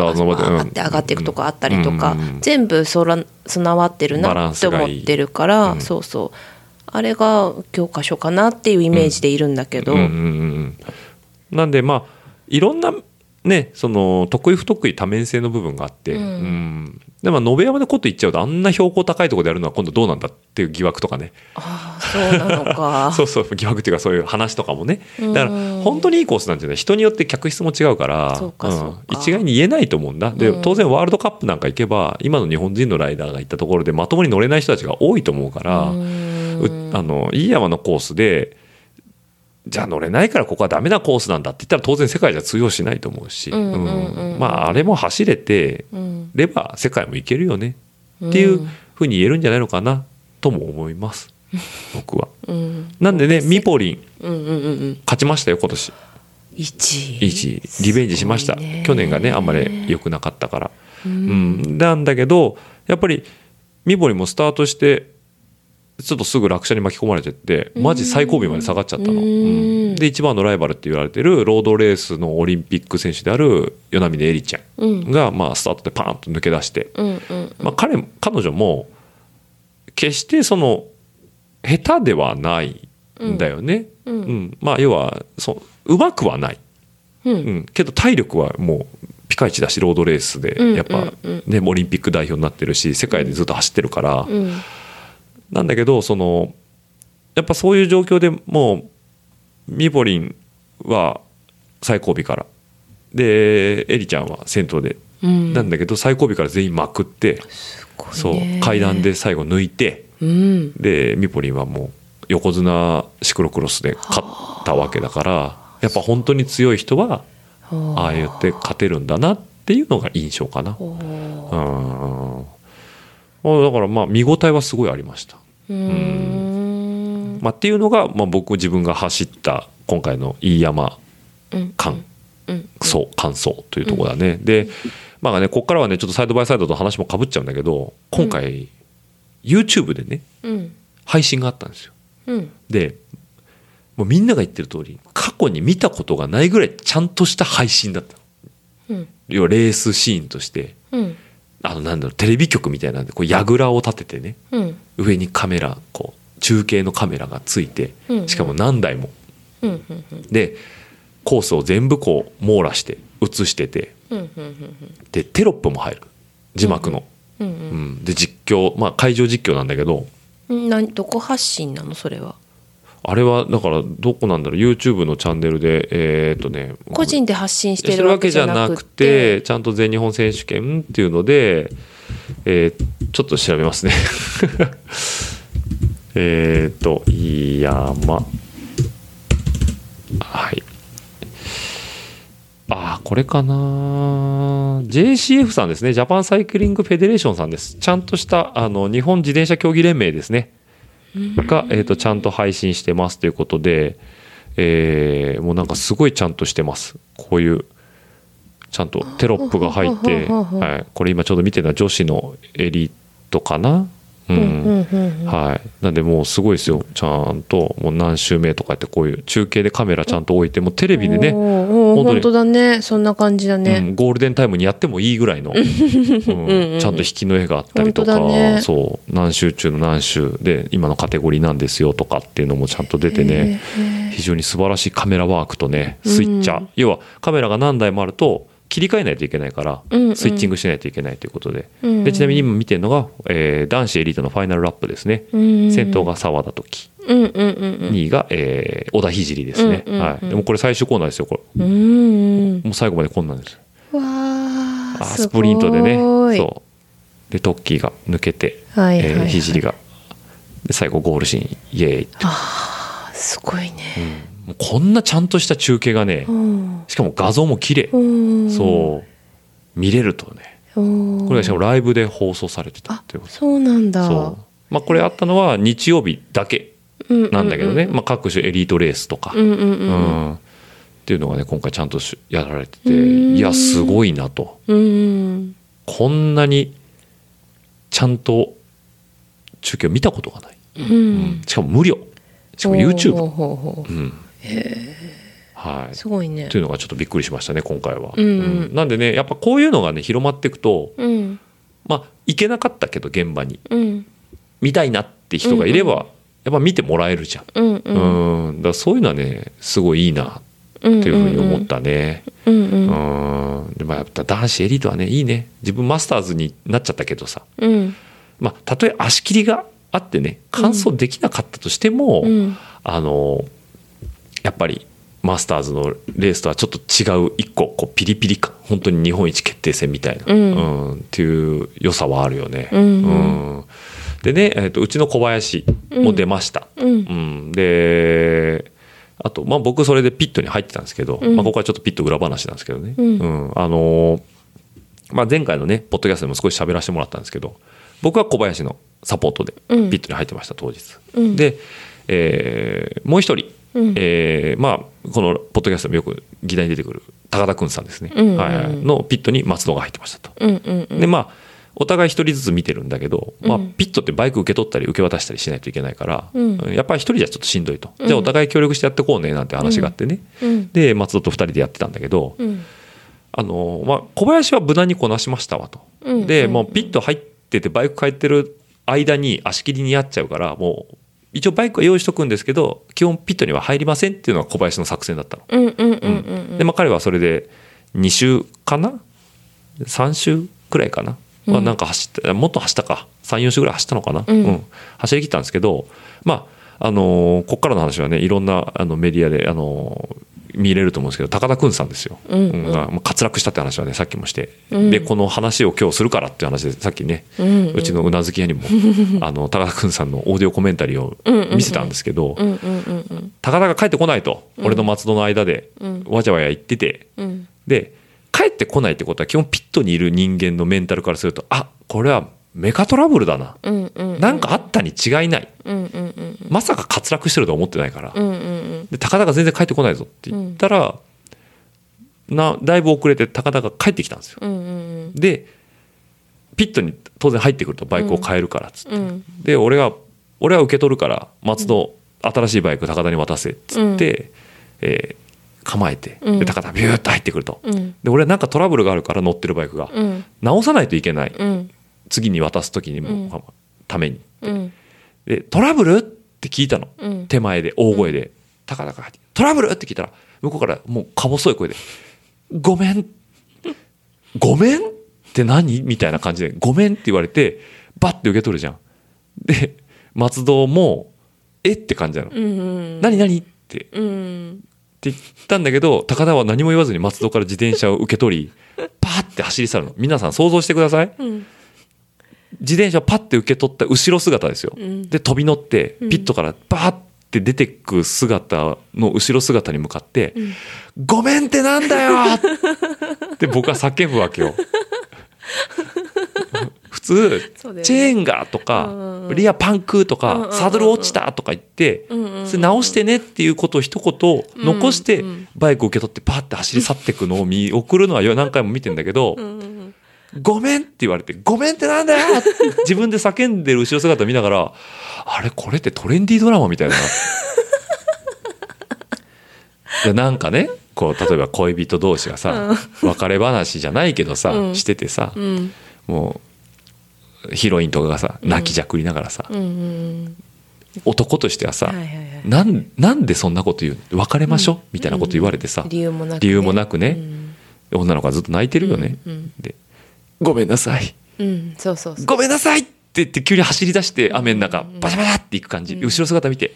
Speaker 2: って
Speaker 3: 上がっていくとこあったりとか、全部そら備わってるなって思ってるから、
Speaker 2: うん
Speaker 3: そうそう。あれが教科書かなっていうイメージでいるんだけど、
Speaker 2: なんでまあいろんなね、その得意不得意多面性の部分があって、
Speaker 3: うん。
Speaker 2: うん。でも延山でこと言っちゃうとあんな標高高いところでやるのは今度どうなんだっていう疑惑とかね。
Speaker 3: ああそうなのか。
Speaker 2: そうそう疑惑っていうかそういう話とかもね。だから
Speaker 3: うん
Speaker 2: 本当にいいコースなんてね人によって客室も違うから
Speaker 3: そう
Speaker 2: 一概に言えないと思うんだ。で
Speaker 3: うん。
Speaker 2: 当然ワールドカップなんか行けば今の日本人のライダーが行ったところでまともに乗れない人たちが多いと思うからあのいい山のコースでじゃあ乗れないからここはダメなコースなんだって言ったら当然世界じゃ通用しないと思うし、
Speaker 3: うんうんうん
Speaker 2: うん。まああれも走れて
Speaker 3: うん。
Speaker 2: れば世界も行けるよね。っていうふうに言えるんじゃないのかなとも思います。僕は。
Speaker 3: うん。
Speaker 2: なんでねミポリン。
Speaker 3: うんうんうんうん。
Speaker 2: 勝ちましたよ今年。
Speaker 3: 一
Speaker 2: 一リベンジしました。去年がねあんまり良くなかったから。
Speaker 3: う
Speaker 2: うんん、なんだけどやっぱりミポリンもスタートしてちょっとすぐ落車に巻き込まれてってマジ最後尾まで下がっちゃったの。
Speaker 3: うん。
Speaker 2: うん。で一番のライバルって言われてるロードレースのオリンピック選手である与那嶺エリちゃ
Speaker 3: うん。
Speaker 2: んが、まあ、スタートでパーンと抜け出して、まあ、彼も彼女も決してその下手ではないんだよね。
Speaker 3: うん。
Speaker 2: うん。まあ要はそううまくはない、
Speaker 3: う
Speaker 2: うん。ん、けど体力はもうピカイチだしロードレースで
Speaker 3: うん。
Speaker 2: やっぱ、
Speaker 3: うん。
Speaker 2: ねオリンピック代表になってるし世界でずっと走ってるから、
Speaker 3: うん
Speaker 2: なんだけどそのやっぱそういう状況でもうミポリンは最後尾から。でエリちゃんは先頭で、
Speaker 3: うん。
Speaker 2: なんだけど最後尾から全員まくって、
Speaker 3: ね。
Speaker 2: そう階段で最後抜いて
Speaker 3: うん。
Speaker 2: でミポリンはもう横綱シクロクロスで勝ったわけだからやっぱ本当に強い人はあ。あ言って勝てるんだなっていうのが印象かな。うん。まあだからまあ見応えはすごいありました。
Speaker 3: うーん。
Speaker 2: まあ、っていうのが、まあ、僕自分が走った今回の飯山
Speaker 3: うん。
Speaker 2: 感
Speaker 3: うん。
Speaker 2: 想感想というところだね。でまあねここからはねちょっとサイドバイサイドと話もかぶっちゃうんだけど今回、YouTube でね
Speaker 3: うん。
Speaker 2: 配信があったんですよ。
Speaker 3: うん。
Speaker 2: でもうみんなが言ってる通り過去に見たことがないぐらいちゃんとした配信だったの。
Speaker 3: うん。
Speaker 2: 要はレースシーンとして。
Speaker 3: うん
Speaker 2: あのなんだろうテレビ局みたいなんでこう櫓を立ててね
Speaker 3: うん。
Speaker 2: 上にカメラこう中継のカメラがついて
Speaker 3: うん。うん
Speaker 2: しかも何台も。
Speaker 3: うんうんうん
Speaker 2: でコースを全部こう網羅して映してて
Speaker 3: うんうんうん
Speaker 2: でテロップも入る。字幕の、
Speaker 3: うんう
Speaker 2: うん。ん、で実況まあ会場実況なんだけど
Speaker 3: うんなどこ発信なのそれは？
Speaker 2: あれはだからどこなんだろう？YouTube のチャンネルでえーっとね
Speaker 3: 個人で発信して
Speaker 2: るわ
Speaker 3: け
Speaker 2: けじゃなくてちゃんと全日本選手権っていうので、えーちょっと調べますね。えっと飯山はい。ああこれかな。JCF さんですね。ジャパンサイクリングフェデレーションさんです。ちゃんとしたあの日本自転車競技連盟ですねが、えー、とちゃんと配信してますということで、えーもうなんかすごいちゃんとしてます。こういうちゃんとテロップが入って、はい、これ今ちょうど見てるのは女子のエリートかなはい、なんでもうすごいですよ。ちゃんともう何周目とかってこういう中継でカメラちゃんと置いてもうテレビでね、
Speaker 3: 本当だね。そんな感じだ
Speaker 2: う
Speaker 3: ね
Speaker 2: ん、ゴールデンタイムにやってもいいぐらいの、うん。
Speaker 3: うん
Speaker 2: ちゃんと引きの絵があったりとか、
Speaker 3: ね。
Speaker 2: そう。何周中の何周で今のカテゴリーなんですよとかっていうのもちゃんと出てね。非常に素晴らしいカメラワークとねスイッチャー、
Speaker 3: うん。
Speaker 2: 要はカメラが何台もあると切り替えないといけないから、
Speaker 3: うんうん。
Speaker 2: スイッチングしないといけないということで,、
Speaker 3: うん
Speaker 2: でちなみに今見てるのが、えー男子エリートのファイナルラップですね、
Speaker 3: うん
Speaker 2: 先頭が澤田時
Speaker 3: うんうんうんうん。
Speaker 2: 2位が、えー小田聖ですね、
Speaker 3: うんうんうん
Speaker 2: はい、でもこれ最終コーナーですよこれ。
Speaker 3: うんうん
Speaker 2: もう最後までこんなんです。
Speaker 3: わ
Speaker 2: あ
Speaker 3: あ
Speaker 2: スプリントでね。
Speaker 3: う
Speaker 2: そう。でトッキーが抜けて、
Speaker 3: はいはいはい。
Speaker 2: えー聖がで最後ゴールシーンイエーイって、
Speaker 3: あーすごいね
Speaker 2: もうこんなちゃんとした中継がね
Speaker 3: うん。
Speaker 2: しかも画像も綺麗、
Speaker 3: うん。
Speaker 2: そう見れるとね。
Speaker 3: うん。
Speaker 2: これがしかもライブで放送されてた
Speaker 3: あ
Speaker 2: っていうこと。
Speaker 3: そうなんだ。
Speaker 2: そう。まあこれあったのは日曜日だけなんだけどね、まあ、各種エリートレースとか、
Speaker 3: うんうん
Speaker 2: っていうのがね今回ちゃんとしやられてて。
Speaker 3: うん。
Speaker 2: いやすごいなと。
Speaker 3: うん
Speaker 2: こんなにちゃんと中継を見たことがない、
Speaker 3: う
Speaker 2: うん
Speaker 3: ん。
Speaker 2: しかも無料。しかも YouTube、
Speaker 3: ほうほうほう。
Speaker 2: うんはい。
Speaker 3: すごいね。
Speaker 2: というのがちょっとびっくりしましたね今回は、
Speaker 3: うん。うん。
Speaker 2: なんでねやっぱこういうのがね広まっていくと
Speaker 3: うん。
Speaker 2: まあ行けなかったけど現場に。
Speaker 3: うん。
Speaker 2: 見たいなって人がいれば、
Speaker 3: うん
Speaker 2: やっぱ見てもらえるじゃん、
Speaker 3: うんうん。
Speaker 2: うん。だからそういうのはねすごいいいな
Speaker 3: うん
Speaker 2: っていうふうに思ったね、
Speaker 3: うんう
Speaker 2: うん。んでまあやっぱ男子エリートはねいいね。自分マスターズになっちゃったけどさ。
Speaker 3: うん。
Speaker 2: まあたとえ足切りがあってね完走できなかったとしても、
Speaker 3: うん。
Speaker 2: あのやっぱりマスターズのレースとはちょっと違う一個こうピリピリ感本当に日本一決定戦みたいな、
Speaker 3: うん。
Speaker 2: うんっていう良さはあるよね。
Speaker 3: うん。
Speaker 2: うん。でね、えー、とうちの小林も出ました。
Speaker 3: うん。
Speaker 2: うん。であと、まあ、僕それでピットに入ってたんですけど、
Speaker 3: うん。
Speaker 2: まあ、ここはちょっとピット裏話なんですけどね、
Speaker 3: うん。
Speaker 2: あのーまあ、前回のねポッドキャストでも少し喋らせてもらったんですけど僕は小林のサポートでピ
Speaker 3: うん。
Speaker 2: ットに入ってました当日。
Speaker 3: うん。
Speaker 2: で、えーもう一人、
Speaker 3: うん。
Speaker 2: えーまあ、このポッドキャストでもよく議題に出てくる高田くんさんですね、
Speaker 3: うんうんうん。
Speaker 2: はい。はいのピットに松戸が入ってましたと。
Speaker 3: うんうんうん。
Speaker 2: でまあお互い一人ずつ見てるんだけど、まあ
Speaker 3: うん、
Speaker 2: ピットってバイク受け取ったり受け渡したりしないといけないから、
Speaker 3: うん。
Speaker 2: やっぱり一人じゃちょっとしんどいと、
Speaker 3: うん。
Speaker 2: じゃあお互い協力してやってこうねなんて話があってね、
Speaker 3: うん。
Speaker 2: で松戸と二人でやってたんだけど、
Speaker 3: うん。
Speaker 2: あのまあ、小林は無難にこなしましたわと、
Speaker 3: うん。
Speaker 2: で、
Speaker 3: うん。
Speaker 2: もうピット入っててバイク帰ってる間に足切りにやっちゃうからもう一応バイクは用意しとくんですけど基本ピットには入りませんっていうのが小林の作戦だったの。
Speaker 3: うんうんうんうん
Speaker 2: で、まあ、彼はそれで2周かな？3周くらいかな、まあ、なんか走ってもっと走ったか。34周ぐらい走ったのかな、
Speaker 3: うん。
Speaker 2: 走り切ったんですけどまああのーこっからの話はねいろんなあのメディアで、あのー見れると思うんですけど高田くんさんですよ、
Speaker 3: うん。うん。
Speaker 2: がまあ滑落したって話はねさっきもして、
Speaker 3: うん。
Speaker 2: でこの話を今日するからっていう話でさっきね、
Speaker 3: うんうん。
Speaker 2: うちのうなずき屋にも あの高田くんさんのオーディオコメンタリーを見せたんですけど、
Speaker 3: うんうんうんうん。
Speaker 2: 高田が帰ってこないと、俺と松戸の間で
Speaker 3: うん。
Speaker 2: わちゃわちゃ言ってて、
Speaker 3: うん。
Speaker 2: で帰ってこないってことは基本ピットにいる人間のメンタルからするとあこれはメカトラブルだな、
Speaker 3: うんうん
Speaker 2: なんかあったに違いない。
Speaker 3: うんうんうん
Speaker 2: まさか滑落してるとは思ってないから、
Speaker 3: うんうん
Speaker 2: で高田が全然帰ってこないぞって言ったら、なだいぶ遅れて高田が帰ってきたんですよ。
Speaker 3: うんうん
Speaker 2: でピットに当然入ってくるとバイクを変えるからっつって、
Speaker 3: うん。
Speaker 2: で俺が俺は受け取るから松戸、新しいバイク高田に渡せっつって、えー構えて
Speaker 3: うん。
Speaker 2: で高田ビューッと入ってくると、
Speaker 3: うん。
Speaker 2: で俺なんかトラブルがあるから乗ってるバイクが、
Speaker 3: うん。
Speaker 2: 直さないといけない、
Speaker 3: うん。
Speaker 2: 次に渡す時にも、
Speaker 3: うん。
Speaker 2: ために。
Speaker 3: うん。
Speaker 2: でトラブル？って聞いたの、
Speaker 3: うん。
Speaker 2: 手前で大声で、高田が入ってトラブル？って聞いたら向こうからもうか細い声で「ごめん。ごめん？って何?」みたいな感じで「ごめん」って言われてバッて受け取るじゃん。で松戸も「え？っ?」て感じなの「
Speaker 3: うんうん
Speaker 2: 何？何?」って。
Speaker 3: うん。
Speaker 2: って言ったんだけど高田は何も言わずに松戸から自転車を受け取りパーって走り去るの。皆さん想像してください。
Speaker 3: うん。
Speaker 2: 自転車をパッて受け取った後ろ姿ですよ、
Speaker 3: うん。
Speaker 2: で飛び乗ってピットからバーって出てく姿の後ろ姿に向かって「ごめんってなんだよ! 」って僕は叫ぶわけよ。普通、チェーンがとか、リアパンクとか、サドル落ちたとか言って、それ直してねっていうことを一言残してバイクを受け取ってパーって走り去っていくのを見送るのは何回も見てんだけど、ごめんって言われて、ごめんってなんだよ。って自分で叫んでる後ろ姿を見ながら、あれこれってトレンディードラマみたいだな。でなんかね、こう、例えば恋人同士がさ、別れ話じゃないけどさ、
Speaker 3: うん。
Speaker 2: しててさ、
Speaker 3: うん。
Speaker 2: もう、ヒロインとかがさ、泣きじゃくりながらさ、
Speaker 3: うんうん
Speaker 2: 男としてはさ、
Speaker 3: はいはいはい。
Speaker 2: なんなんでそんなこと言う別れましょう、みたいなこと言われてさ、
Speaker 3: 理由もなくね。
Speaker 2: 理由もなくね。
Speaker 3: うん。
Speaker 2: 女の子はずっと泣いてるよね。
Speaker 3: うんうん。
Speaker 2: で、ごめんなさい。
Speaker 3: うんそうそうそう。
Speaker 2: ごめんなさいって言って急に走り出して雨の中バシャバシャっていく感じ、後ろ姿見て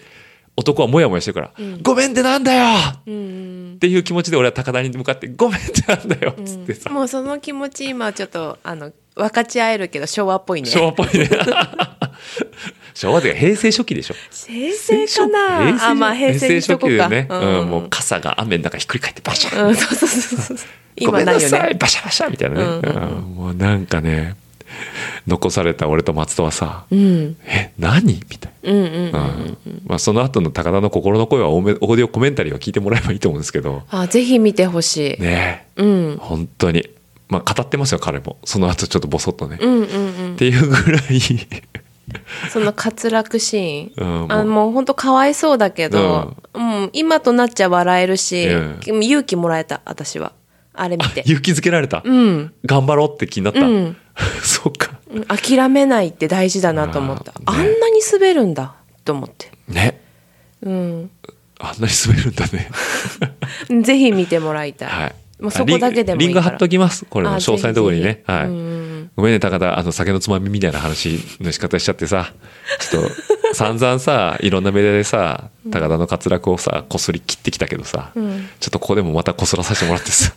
Speaker 2: 男はモヤモヤしてるから、ごめんってなんだよ！っ
Speaker 3: うん。
Speaker 2: ていう気持ちで俺は高田に向かってごめんってなんだよ！っつってさ、
Speaker 3: もうその気持ち今ちょっとあの分かち合えるけど昭和っぽいね。
Speaker 2: 昭和っぽいね。昭和で平成初期でしょ？
Speaker 3: 平成か
Speaker 2: 平
Speaker 3: な
Speaker 2: 成
Speaker 3: あまあ平成
Speaker 2: 初期でね、
Speaker 3: うん。
Speaker 2: うん。もう傘が雨の中ひっくり返ってバシャン、
Speaker 3: うんそうそうそうそう。
Speaker 2: ご
Speaker 3: 今
Speaker 2: ない
Speaker 3: なよね
Speaker 2: バシャバシャみたいなね、
Speaker 3: うんうん。
Speaker 2: うん。もうなんかね残された俺と松戸はさ
Speaker 3: うん「
Speaker 2: え何?」みたいな。その後の高田の心の声はオーディオコメンタリーを聞いてもらえばいいと思うんですけど。
Speaker 3: あぜひ見てほしい、
Speaker 2: ねえ。
Speaker 3: うん。
Speaker 2: 本当に。まあ語ってますよ彼も。その後ちょっとボソッとね、っ
Speaker 3: うんうんうん。
Speaker 2: ていうぐらい。
Speaker 3: その滑落シーン、
Speaker 2: うん
Speaker 3: あもう本当かわいそうだけど、うん、今となっちゃ笑えるし、
Speaker 2: うん
Speaker 3: 勇気もらえた私は。あれ見て。
Speaker 2: 勇気づけられた、
Speaker 3: うん。
Speaker 2: 頑張ろうって気になった、
Speaker 3: うん
Speaker 2: そうか。
Speaker 3: うん諦めないって大事だなと思った。あ,、
Speaker 2: ね。
Speaker 3: んなに滑るんだと思って。
Speaker 2: ね。
Speaker 3: うん。
Speaker 2: あんなに滑るんだね。
Speaker 3: ぜひ見てもらいたい、
Speaker 2: はい。
Speaker 3: もうそこだけでもいい
Speaker 2: リンク貼っときます。これの
Speaker 3: あ
Speaker 2: 詳細のところにね。はい。ごめんね、高田、あの、酒のつまみみたいな話の仕方しちゃってさ、ちょっと、散々さ、いろんなメディアでさ、高田の滑落をさ、こすり切ってきたけどさ、
Speaker 3: ん。
Speaker 2: ちょっとここでもまたこすらさせてもらってさ、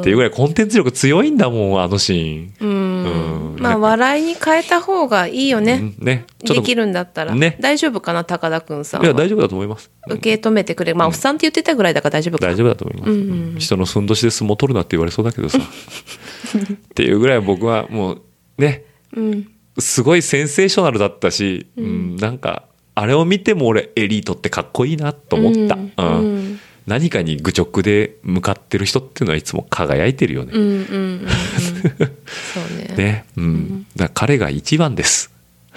Speaker 2: っていうぐらいコンテンツ力強いんだもん、あのシーン。
Speaker 3: うん。
Speaker 2: うん。
Speaker 3: まあ笑いに変えた方がいいよね、
Speaker 2: うん。ね。
Speaker 3: できるんだったら、
Speaker 2: ね。
Speaker 3: 大丈夫かな高田くんさん
Speaker 2: いや、
Speaker 3: は
Speaker 2: 大丈夫だと思います。
Speaker 3: 受け止めてくれ。まあおっさんって言ってたぐらいだから大丈夫か。
Speaker 2: 大丈夫だと思います、
Speaker 3: うん
Speaker 2: 人のふんどしで相撲取るなって言われそうだけどさ。っていうぐらい僕はもうね。
Speaker 3: うん。
Speaker 2: すごいセンセーショナルだったし、うん。なんかあれを見ても俺エリートってかっこいいなと思った、
Speaker 3: うん。
Speaker 2: うん。
Speaker 3: うん
Speaker 2: 何かに愚直で向かってる人っていうのはいつも輝いてるよね、
Speaker 3: うんうんうんうん。そうね。
Speaker 2: ね、うん、だ彼が一番です。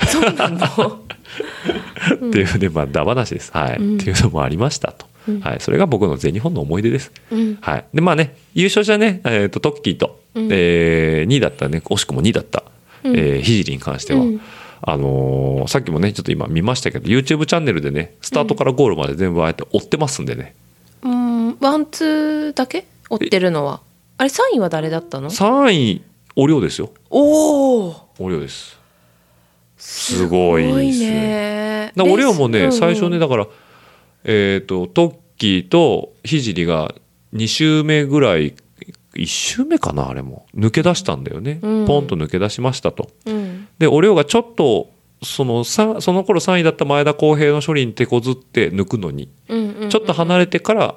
Speaker 3: そうなの
Speaker 2: っていうね、まあ、ダ話です。はい。
Speaker 3: うん。
Speaker 2: っていうのもありましたと。はい。それが僕の全日本の思い出です。
Speaker 3: うん。
Speaker 2: はい。で、まあね、優勝者ね、えっ、と、トッキーと、
Speaker 3: うん。
Speaker 2: えー、2位だったね、惜しくも2位だった、
Speaker 3: うん。
Speaker 2: えー、ひじりに関しては、
Speaker 3: うん。
Speaker 2: あのーさっきもね、ちょっと今見ましたけど、YouTube チャンネルでね、スタートからゴールまで全部ああやって追ってますんでね、
Speaker 3: うんワンツーだけ？追ってるのはあれ3位は誰だったの
Speaker 2: ？3位、お量ですよ。
Speaker 3: おお
Speaker 2: お量です。すごいですね。
Speaker 3: ね
Speaker 2: だからお量もね、最初ね、だから、えっ、と、トッキーとひじりが2周目ぐらい、1周目かな、あれも。抜け出したんだよね。
Speaker 3: うん
Speaker 2: ポンと抜け出しましたと。
Speaker 3: うん
Speaker 2: で、お量がちょっと、そのさその頃3位だった前田康平の処理に手こずって抜くのに、
Speaker 3: うんうんうん
Speaker 2: ちょっと離れてから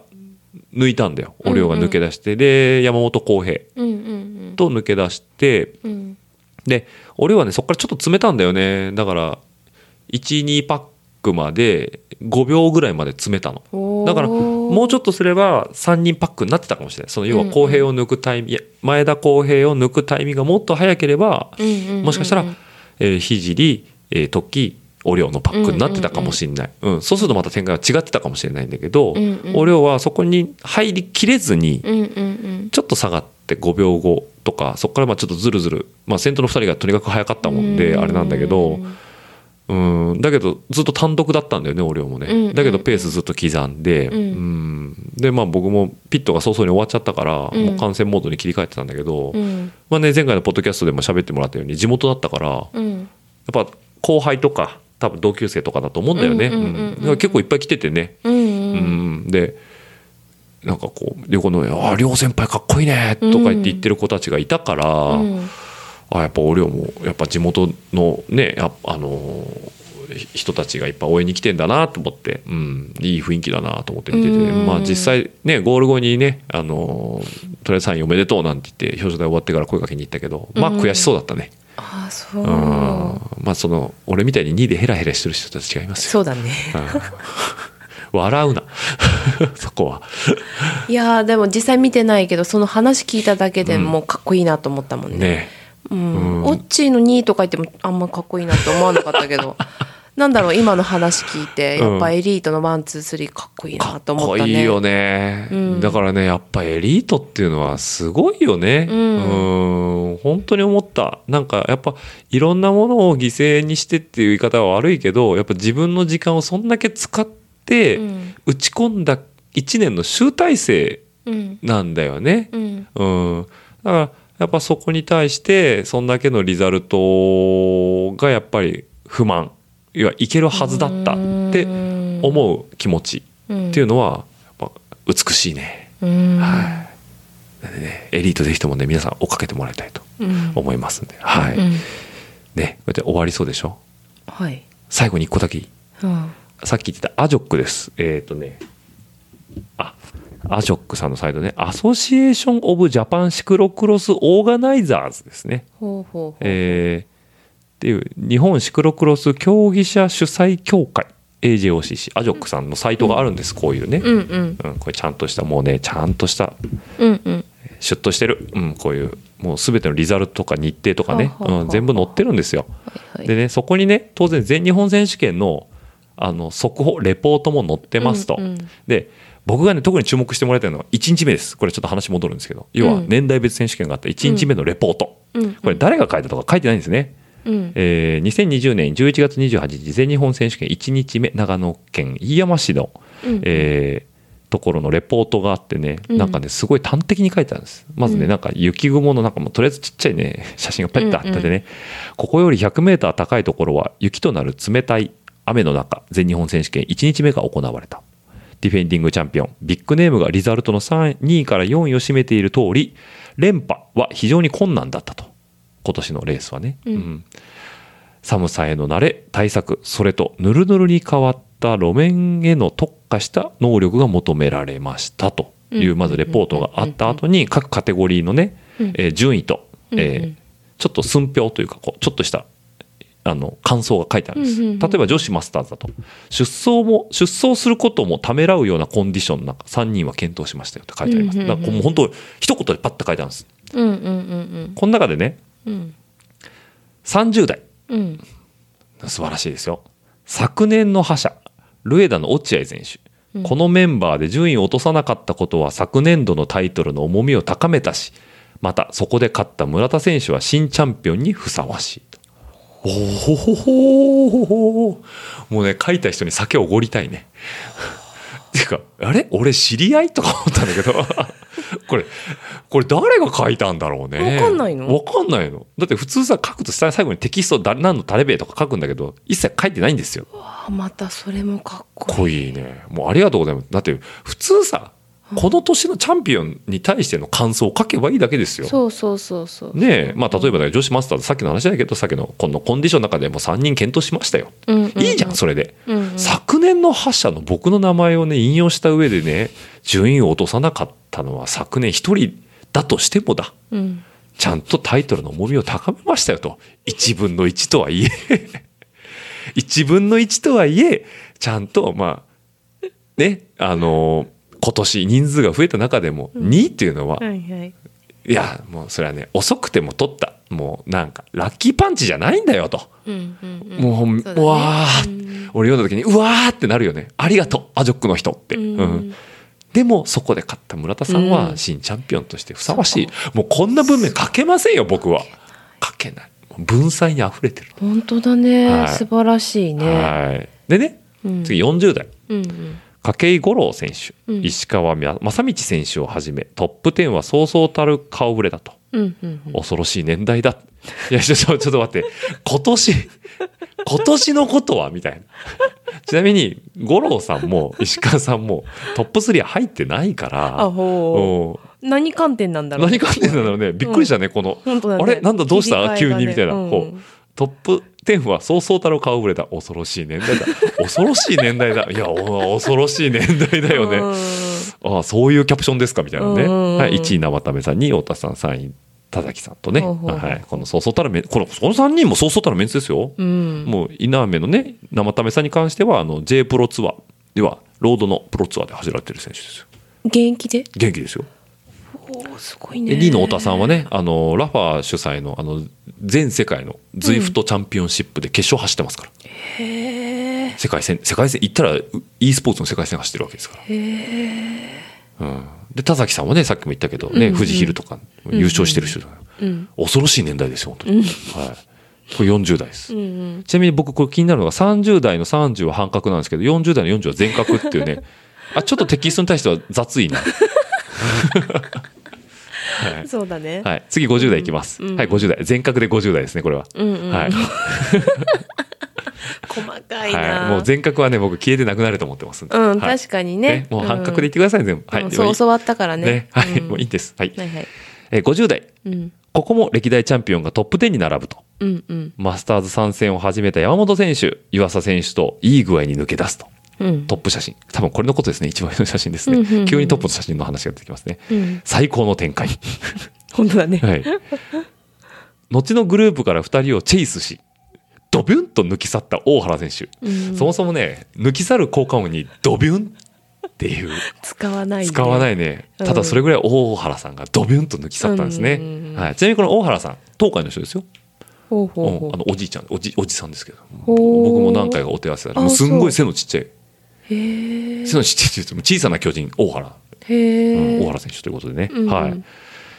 Speaker 2: 抜いたんだよ。
Speaker 3: うん
Speaker 2: お量が抜け出して。で、山本康平
Speaker 3: うんうん
Speaker 2: と抜け出して、
Speaker 3: うん。うん
Speaker 2: で俺はねそこからちょっと詰めたんだよね。だから12パックまで5秒ぐらいまで詰めたの。だからもうちょっとすれば3人パックになってたかもしれない。その要は公平を抜くタイミング、いや前田公平を抜くタイミングがもっと早ければ、
Speaker 3: うんうんうんうん。
Speaker 2: もしかしたら、えー、ひじり、えー、時お量のパックになってたかもしれない、うんそうするとまた展開が違ってたかもしれないんだけど、
Speaker 3: うんうん。
Speaker 2: はそこに入りきれずに、
Speaker 3: うんうんうん。
Speaker 2: ちょっと下がって5秒後とかそこからまあちょっとずるずる、まあ、先頭の2人がとにかく早かったもんであれなんだけどうん。だけどずっと単独だったんだよね俺もね、
Speaker 3: うんうん。
Speaker 2: だけどペースずっと刻んで、
Speaker 3: うん。
Speaker 2: うん。でまあ僕もピットが早々に終わっちゃったから、
Speaker 3: うん。
Speaker 2: もう観戦モードに切り替えてたんだけど、
Speaker 3: うん。
Speaker 2: まあね、前回のポッドキャストでも喋ってもらったように地元だったからや
Speaker 3: うん。
Speaker 2: っぱ後輩とか多分同級生とかだと思うんだよね、結構いっぱい来ててね、
Speaker 3: うんうん。
Speaker 2: うん、でなんかこう横の上あ両先輩かっこいいね」とか言って言ってる子たちがいたから、
Speaker 3: うん。
Speaker 2: あやっぱ俺もやっぱ地元のねあのー人たちがいっぱい応援に来てんだなと思って、うん、いい雰囲気だなと思って見てて、
Speaker 3: うん
Speaker 2: まあ実際ねゴール後にねあのーとりあえずサインおめでとうなんて言って表彰台終わってから声かけに行ったけどまあ悔しそうだったね、
Speaker 3: ああそう。
Speaker 2: うん。まあその俺みたいに2位でヘラヘラしてる人たち違いますよ。
Speaker 3: そうだね。
Speaker 2: うん。笑うな。そこは。
Speaker 3: いやーでも実際見てないけどその話聞いただけでもうかっこいいなと思ったもんね。
Speaker 2: ね。
Speaker 3: うん。
Speaker 2: うん。
Speaker 3: オッチーの2位とか言ってもあんまかっこいいなって思わなかったけどなんだろう今の話聞いてやっぱエリートのワンツースリーかっこいい
Speaker 2: かっ
Speaker 3: なと思ったね。
Speaker 2: こいいよね、
Speaker 3: うん。
Speaker 2: だからねやっぱエリートっていうのはすごいよね。
Speaker 3: うん。
Speaker 2: うん。本当に思った。なんかやっぱいろんなものを犠牲にしてっていう言い方は悪いけどやっぱ自分の時間をそんだけ使って
Speaker 3: うん。
Speaker 2: 打ち込んだ1年の集大成
Speaker 3: うん。
Speaker 2: なんだよね、
Speaker 3: うん。
Speaker 2: うん、だからやっぱそこに対してそんだけのリザルトがやっぱり不満いやいけるはずだったって思う気持ち
Speaker 3: うん
Speaker 2: っていうのはやっぱ美しいね。
Speaker 3: うん
Speaker 2: はい。なんでね、エリートぜひともね、皆さん追っかけてもらいたいと
Speaker 3: うん
Speaker 2: 思いますんで。はい。
Speaker 3: うん
Speaker 2: ね、こうやって終わりそうでしょ？
Speaker 3: はい
Speaker 2: 最後に一個だけいい？
Speaker 3: うん
Speaker 2: さっき言ってた AJOCC です。えっ、とね、あ、 AJOCC さんのサイトね、 Association of Japan Cyclo-cross Organizers ですね。
Speaker 3: ほうほうほう
Speaker 2: えーっていう日本シクロクロス競技者主催協会 AJOCC アジョックさんのサイトがあるんです、こういうね、
Speaker 3: うんうん。
Speaker 2: うん、これちゃんとしたもうねちゃんとした
Speaker 3: うんうん。
Speaker 2: シュッとしてる、うん、こういうもう全てのリザルトとか日程とかね、うん、全部載ってるんですよ。
Speaker 3: はいはい。
Speaker 2: でねそこにね当然全日本選手権のあの速報レポートも載ってますと。
Speaker 3: うんうん。
Speaker 2: で僕がね特に注目してもらいたいのは1日目です。これちょっと話戻るんですけど。要は
Speaker 3: うん。
Speaker 2: 年代別選手権があった1日目のレポート、
Speaker 3: うん。
Speaker 2: これ誰が書いたとか書いてないんですね。
Speaker 3: うん
Speaker 2: えー2020年11月28日全日本選手権1日目長野県飯山市の、
Speaker 3: うん。
Speaker 2: えーところのレポートがあってね、
Speaker 3: うん。
Speaker 2: なんかねすごい端的に書いてあるんです。まずね、
Speaker 3: うん。
Speaker 2: なんか雪雲のなんかもうとりあえずちっちゃいね 写真がペッとあっててね、ここより 100m 高いところは雪となる冷たい雨の中全日本選手権1日目が行われた。ディフェンディングチャンピオンビッグネームがリザルトの3 2位から4位を占めている通り連覇は非常に困難だったと今年のレースはね、
Speaker 3: うん。
Speaker 2: 寒さへの慣れ対策それとぬるぬるに変わった路面への特化した能力が求められましたという
Speaker 3: うん。
Speaker 2: まずレポートがあった後に各カテゴリーのね、
Speaker 3: うん
Speaker 2: えー順位と、えーちょっと寸評というかこうちょっとしたあの感想が書いてあるんです、例えば女子マスターズだと出走も出走することもためらうようなコンディションの中3人は検討しましたよって書いてあります、だからもう本当一言でパッと書いてあるんです。この中でね
Speaker 3: うん。うん。
Speaker 2: 30代。
Speaker 3: うん
Speaker 2: 素晴らしいですよ。昨年の覇者ルエダの落合選手、このメンバーで順位を落とさなかったことは昨年度のタイトルの重みを高めたしまたそこで勝った村田選手は新チャンピオンにふさわしいと。おほほほほもうね書いた人に酒をおごりたいね。っていうかあれ？俺知り合い？とか思ったんだけどこれこれ誰が書いたんだろうね。
Speaker 3: わかんないの？
Speaker 2: わかんないの。だって普通さ書くと下最後にテキスト誰何のタレベとか書くんだけど一切書いてないんですよ。
Speaker 3: あまたそれもかっこいい。
Speaker 2: こいいね。もうありがとうございます。だって普通さこの年のチャンピオンに対しての感想を書けばいいだけですよ。
Speaker 3: そうそうそうそう。
Speaker 2: ねえ。まあ例えばね女子マスターズさっきの話だけどさっきのこのコンディションの中でも3人検討しましたよ、
Speaker 3: うんうんうん。
Speaker 2: いいじゃんそれで、
Speaker 3: うんうん。
Speaker 2: 昨年の覇者の僕の名前をね引用した上でね順位を落とさなかったのは昨年一人だとしてもだ。
Speaker 3: うん。
Speaker 2: ちゃんとタイトルの重みを高めましたよと。1分の1とはいえ。1分の1とはいえちゃんとまあねあの今年人数が増えた中でも2位っていうのは、
Speaker 3: はいはい。
Speaker 2: いやもうそれはね遅くても取った。もうなんかラッキーパンチじゃないんだよと、
Speaker 3: うんうんうん。
Speaker 2: もう
Speaker 3: ね。
Speaker 2: うわー、
Speaker 3: うん。
Speaker 2: 俺読んだ時にうわーってなるよね。ありがとうアジョックの人って、
Speaker 3: うん。
Speaker 2: うんでもそこで勝った村田さん
Speaker 3: うん。
Speaker 2: は新チャンピオンとしてふさわしい、もうこんな文面書けませんよ僕は。書けない。文才に溢れてる、
Speaker 3: 本当だね、
Speaker 2: はい。
Speaker 3: 素晴らしいね、
Speaker 2: はい。でね
Speaker 3: うん。
Speaker 2: 次40代。
Speaker 3: うんうん。
Speaker 2: 筧五郎選手、
Speaker 3: うん。
Speaker 2: 石川正道選手をはじめトップ10はそうそうたる顔ぶれだと。
Speaker 3: うんうんうん。
Speaker 2: 恐ろしい年代だ。いや、ちょっと待って。今年、今年のことは？みたいな。ちなみに、五郎さんも石川さんもトップ3入ってないから。
Speaker 3: あほう
Speaker 2: うん
Speaker 3: 何観点なんだろう
Speaker 2: 何観点なんだろうね。びっくりしたね、この。
Speaker 3: ね
Speaker 2: あれ？なんだどうした、急にみたいな。
Speaker 3: うん
Speaker 2: トップ10はそうそうたる顔ぶれだ。恐ろしい年代だ。恐ろしい年代だ。いや、お恐ろしい年代だよね。
Speaker 3: うん
Speaker 2: ああそういうキャプションですか？みたいなね、
Speaker 3: うん
Speaker 2: はい、1位生田目さん2位太田さん3位田崎さんとね、
Speaker 3: ほうほう。
Speaker 2: はい、このそうそうたるメンこのこの3人もそうそうたるメンツですよ、
Speaker 3: うん。
Speaker 2: もう稲目のね生田目さんに関してはあの J プロツアーではロードのプロツアーで走られてる選手ですよ。
Speaker 3: 現役で？
Speaker 2: 元気ですよ。
Speaker 3: おーすごいね。
Speaker 2: で2位の太田さんはねあの Rapha主催のあの全世界の Zwiftチャンピオンシップで決勝走ってますから、
Speaker 3: へえ
Speaker 2: 世界戦世界戦行ったら e スポーツの世界戦走ってるわけですから。
Speaker 3: へえ
Speaker 2: うん。で田崎さんはねさっきも言ったけどね、富士ヒルとか優勝してる人だよ、
Speaker 3: うん。
Speaker 2: 恐ろしい年代ですよ本当に、はい、これ40代です、
Speaker 3: うんうん。
Speaker 2: ちなみに僕これ気になるのが30代の30は半角なんですけど40代の40は全角っていうね。あちょっとテキストに対しては雑いな、はい。
Speaker 3: そうだね。
Speaker 2: はい、次50代いきます、
Speaker 3: うん
Speaker 2: はい50代。全角で50代ですねこれは、
Speaker 3: うんうん。
Speaker 2: はい、
Speaker 3: 細かいな。
Speaker 2: はい、もう全角はね僕消えてなくなると思ってます
Speaker 3: うん
Speaker 2: はい。
Speaker 3: 確かにね。
Speaker 2: もう半角で言ってください全部、はい。
Speaker 3: そう教わったからね。
Speaker 2: ね。はい、
Speaker 3: うん。
Speaker 2: もういいです。はい、
Speaker 3: はいはい。
Speaker 2: えー50代
Speaker 3: うん。
Speaker 2: ここも歴代チャンピオンがトップ10に並ぶと。
Speaker 3: うんうん。
Speaker 2: マスターズ参戦を始めた山本選手、湯浅選手といい具合に抜け出すと。
Speaker 3: うん。
Speaker 2: トップ写真。多分これのことですね。一番上の写真ですね。
Speaker 3: うんうんうん。
Speaker 2: 急にトップの写真の話が出てきますね。
Speaker 3: うん。
Speaker 2: 最高の展開。
Speaker 3: 本当だね。
Speaker 2: はい。後のグループから2人をチェイスし、ドビュンと抜き去った大原選手。
Speaker 3: うん。
Speaker 2: そもそもね、抜き去る効果音にドビュンっていう、
Speaker 3: 使わないね。
Speaker 2: 使わないね。
Speaker 3: うん。
Speaker 2: ただそれぐらい大原さんがドビュンと抜き去ったんですね。
Speaker 3: うん。
Speaker 2: はい。ちなみにこの大原さん、東海の人ですよ。
Speaker 3: ほうほう。ほ
Speaker 2: うん。あのおじいちゃんおじおじさんですけど。僕も何回かお手合わせだ
Speaker 3: あ
Speaker 2: もう。すんごい背のちっちゃい。背のちっちゃいって言っても小さな巨人大原、
Speaker 3: へ
Speaker 2: うん
Speaker 3: え
Speaker 2: 大原選手ということでね、
Speaker 3: うんうん。
Speaker 2: はい。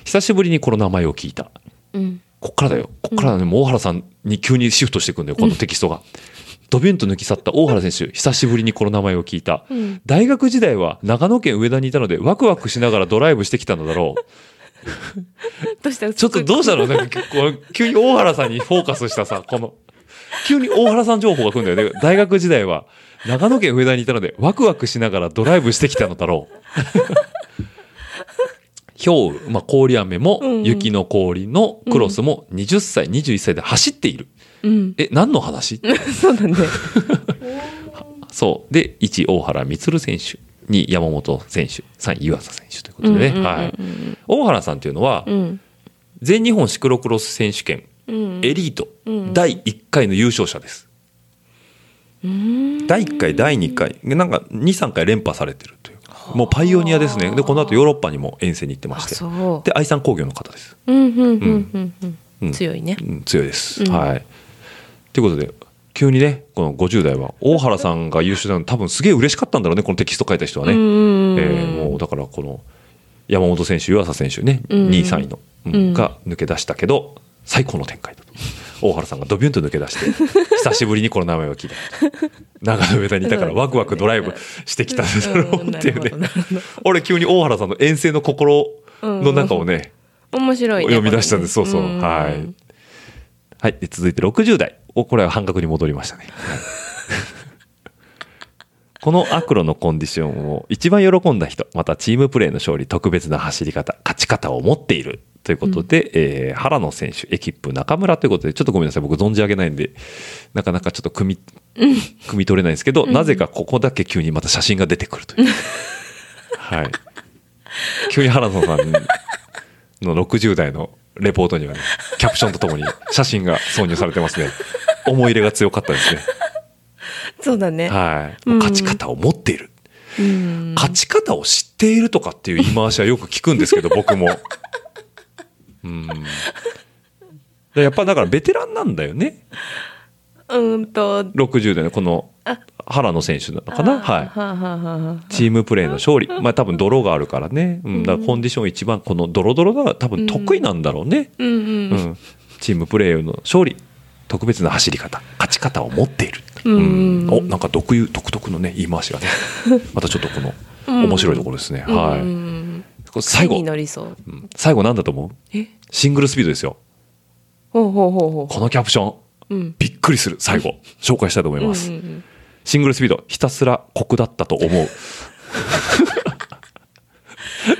Speaker 2: 久しぶりにこの名前を聞いた。
Speaker 3: うん。
Speaker 2: こっからだよ。こっからだね、もう大原さんに急にシフトしていくんだよ、このテキストが。ドビュンと抜き去った大原選手、久しぶりにこの名前を聞いた。
Speaker 3: うん
Speaker 2: 大学時代は長野県上田にいたので、ワクワクしながらドライブしてきたのだろう。
Speaker 3: どうした？
Speaker 2: ちょっとどうしたの？なんかこう急に大原さんにフォーカスしたさ、この、急に大原さん情報が来るんだよね。大学時代は長野県上田にいたので、ワクワクしながらドライブしてきたのだろう。氷雨、まあ、氷雨も
Speaker 3: うんうん
Speaker 2: 雪の氷のクロスも20歳、21歳で走っている。
Speaker 3: うん。
Speaker 2: え、何の話？
Speaker 3: そうだね。
Speaker 2: そう。で、1、大原充選手。2、山本選手。3、湯浅選手ということでね。
Speaker 3: うんうんうんうん
Speaker 2: はい。大原さんっていうのは、
Speaker 3: うん。
Speaker 2: 全日本シクロクロス選手権
Speaker 3: うん。
Speaker 2: エリート
Speaker 3: うん
Speaker 2: 第1回の優勝者です。
Speaker 3: うん
Speaker 2: 第1回、第2回、なんか2、3回連覇されてる。もうパイオニアですね。で、この後ヨーロッパにも遠征に行ってま
Speaker 3: あ、
Speaker 2: して。で、愛産工業の方です。
Speaker 3: うん、うん、うん、うん、
Speaker 2: う
Speaker 3: うんん。強いね。
Speaker 2: うん強いです。
Speaker 3: うん
Speaker 2: はい。ということで、急にね、この50代は、大原さんが優秀なの多分すげえ嬉しかったんだろうね、このテキスト書いた人はね。えーもうだからこの山本選手、湯浅選手ね、
Speaker 3: うん
Speaker 2: 2位、3位の、うん
Speaker 3: うん
Speaker 2: が抜け出したけど、最高の展開だと。大原さんがドビュンと抜け出して、久しぶりにこの名前を聞いた。長野上田にいたからワクワクドライブしてきたんだろうっていうね。俺急に大原さんの遠征の心の中をね、
Speaker 3: 面白いね。
Speaker 2: 読み出したんです。そうそう。
Speaker 3: ん
Speaker 2: はい。はい。で続いて60代。お、これは半角に戻りましたね。このアクロのコンディションを一番喜んだ人、またチームプレーの勝利、特別な走り方、勝ち方を持っているということで、えー原野選手、エキップ中村ということで、ちょっとごめんなさい、僕存じ上げないんで、なかなかちょっと組み、組み取れないんですけど、なぜかここだけ急にまた写真が出てくるという。はい。急に原野さんの60代のレポートにはね、キャプションとともに写真が挿入されてますね。思い入れが強かったですね。
Speaker 3: そうだね。
Speaker 2: はい。
Speaker 3: うん
Speaker 2: 勝ち方を持っている。
Speaker 3: うん。
Speaker 2: 勝ち方を知っているとかっていう言い回しはよく聞くんですけど、僕も。うん。でやっぱだからベテランなんだよね。
Speaker 3: うんと、
Speaker 2: 60代のこの原野選手なのかな。はい。
Speaker 3: はあ、はあは
Speaker 2: チームプレーの勝利。まあ多分泥があるからね。うん。だからコンディション一番このドロドロが多分得意なんだろうね。
Speaker 3: うんうん。
Speaker 2: うん、チームプレーの勝利特別な走り方勝ち方を持っている、
Speaker 3: うん
Speaker 2: おなんか独有独特のね言い回しがね またちょっとこの
Speaker 3: うん
Speaker 2: 面白いところですね、はい、最後。
Speaker 3: 手に乗りそう。
Speaker 2: うん。最後なんだと思う？
Speaker 3: え？
Speaker 2: シングルスピードですよ。
Speaker 3: ほうほうほうほ
Speaker 2: このキャプション。
Speaker 3: う。うん。
Speaker 2: びっくりする。最後。紹介したいと思います、
Speaker 3: うんうんうん。
Speaker 2: シングルスピードひたすら酷だったと思う。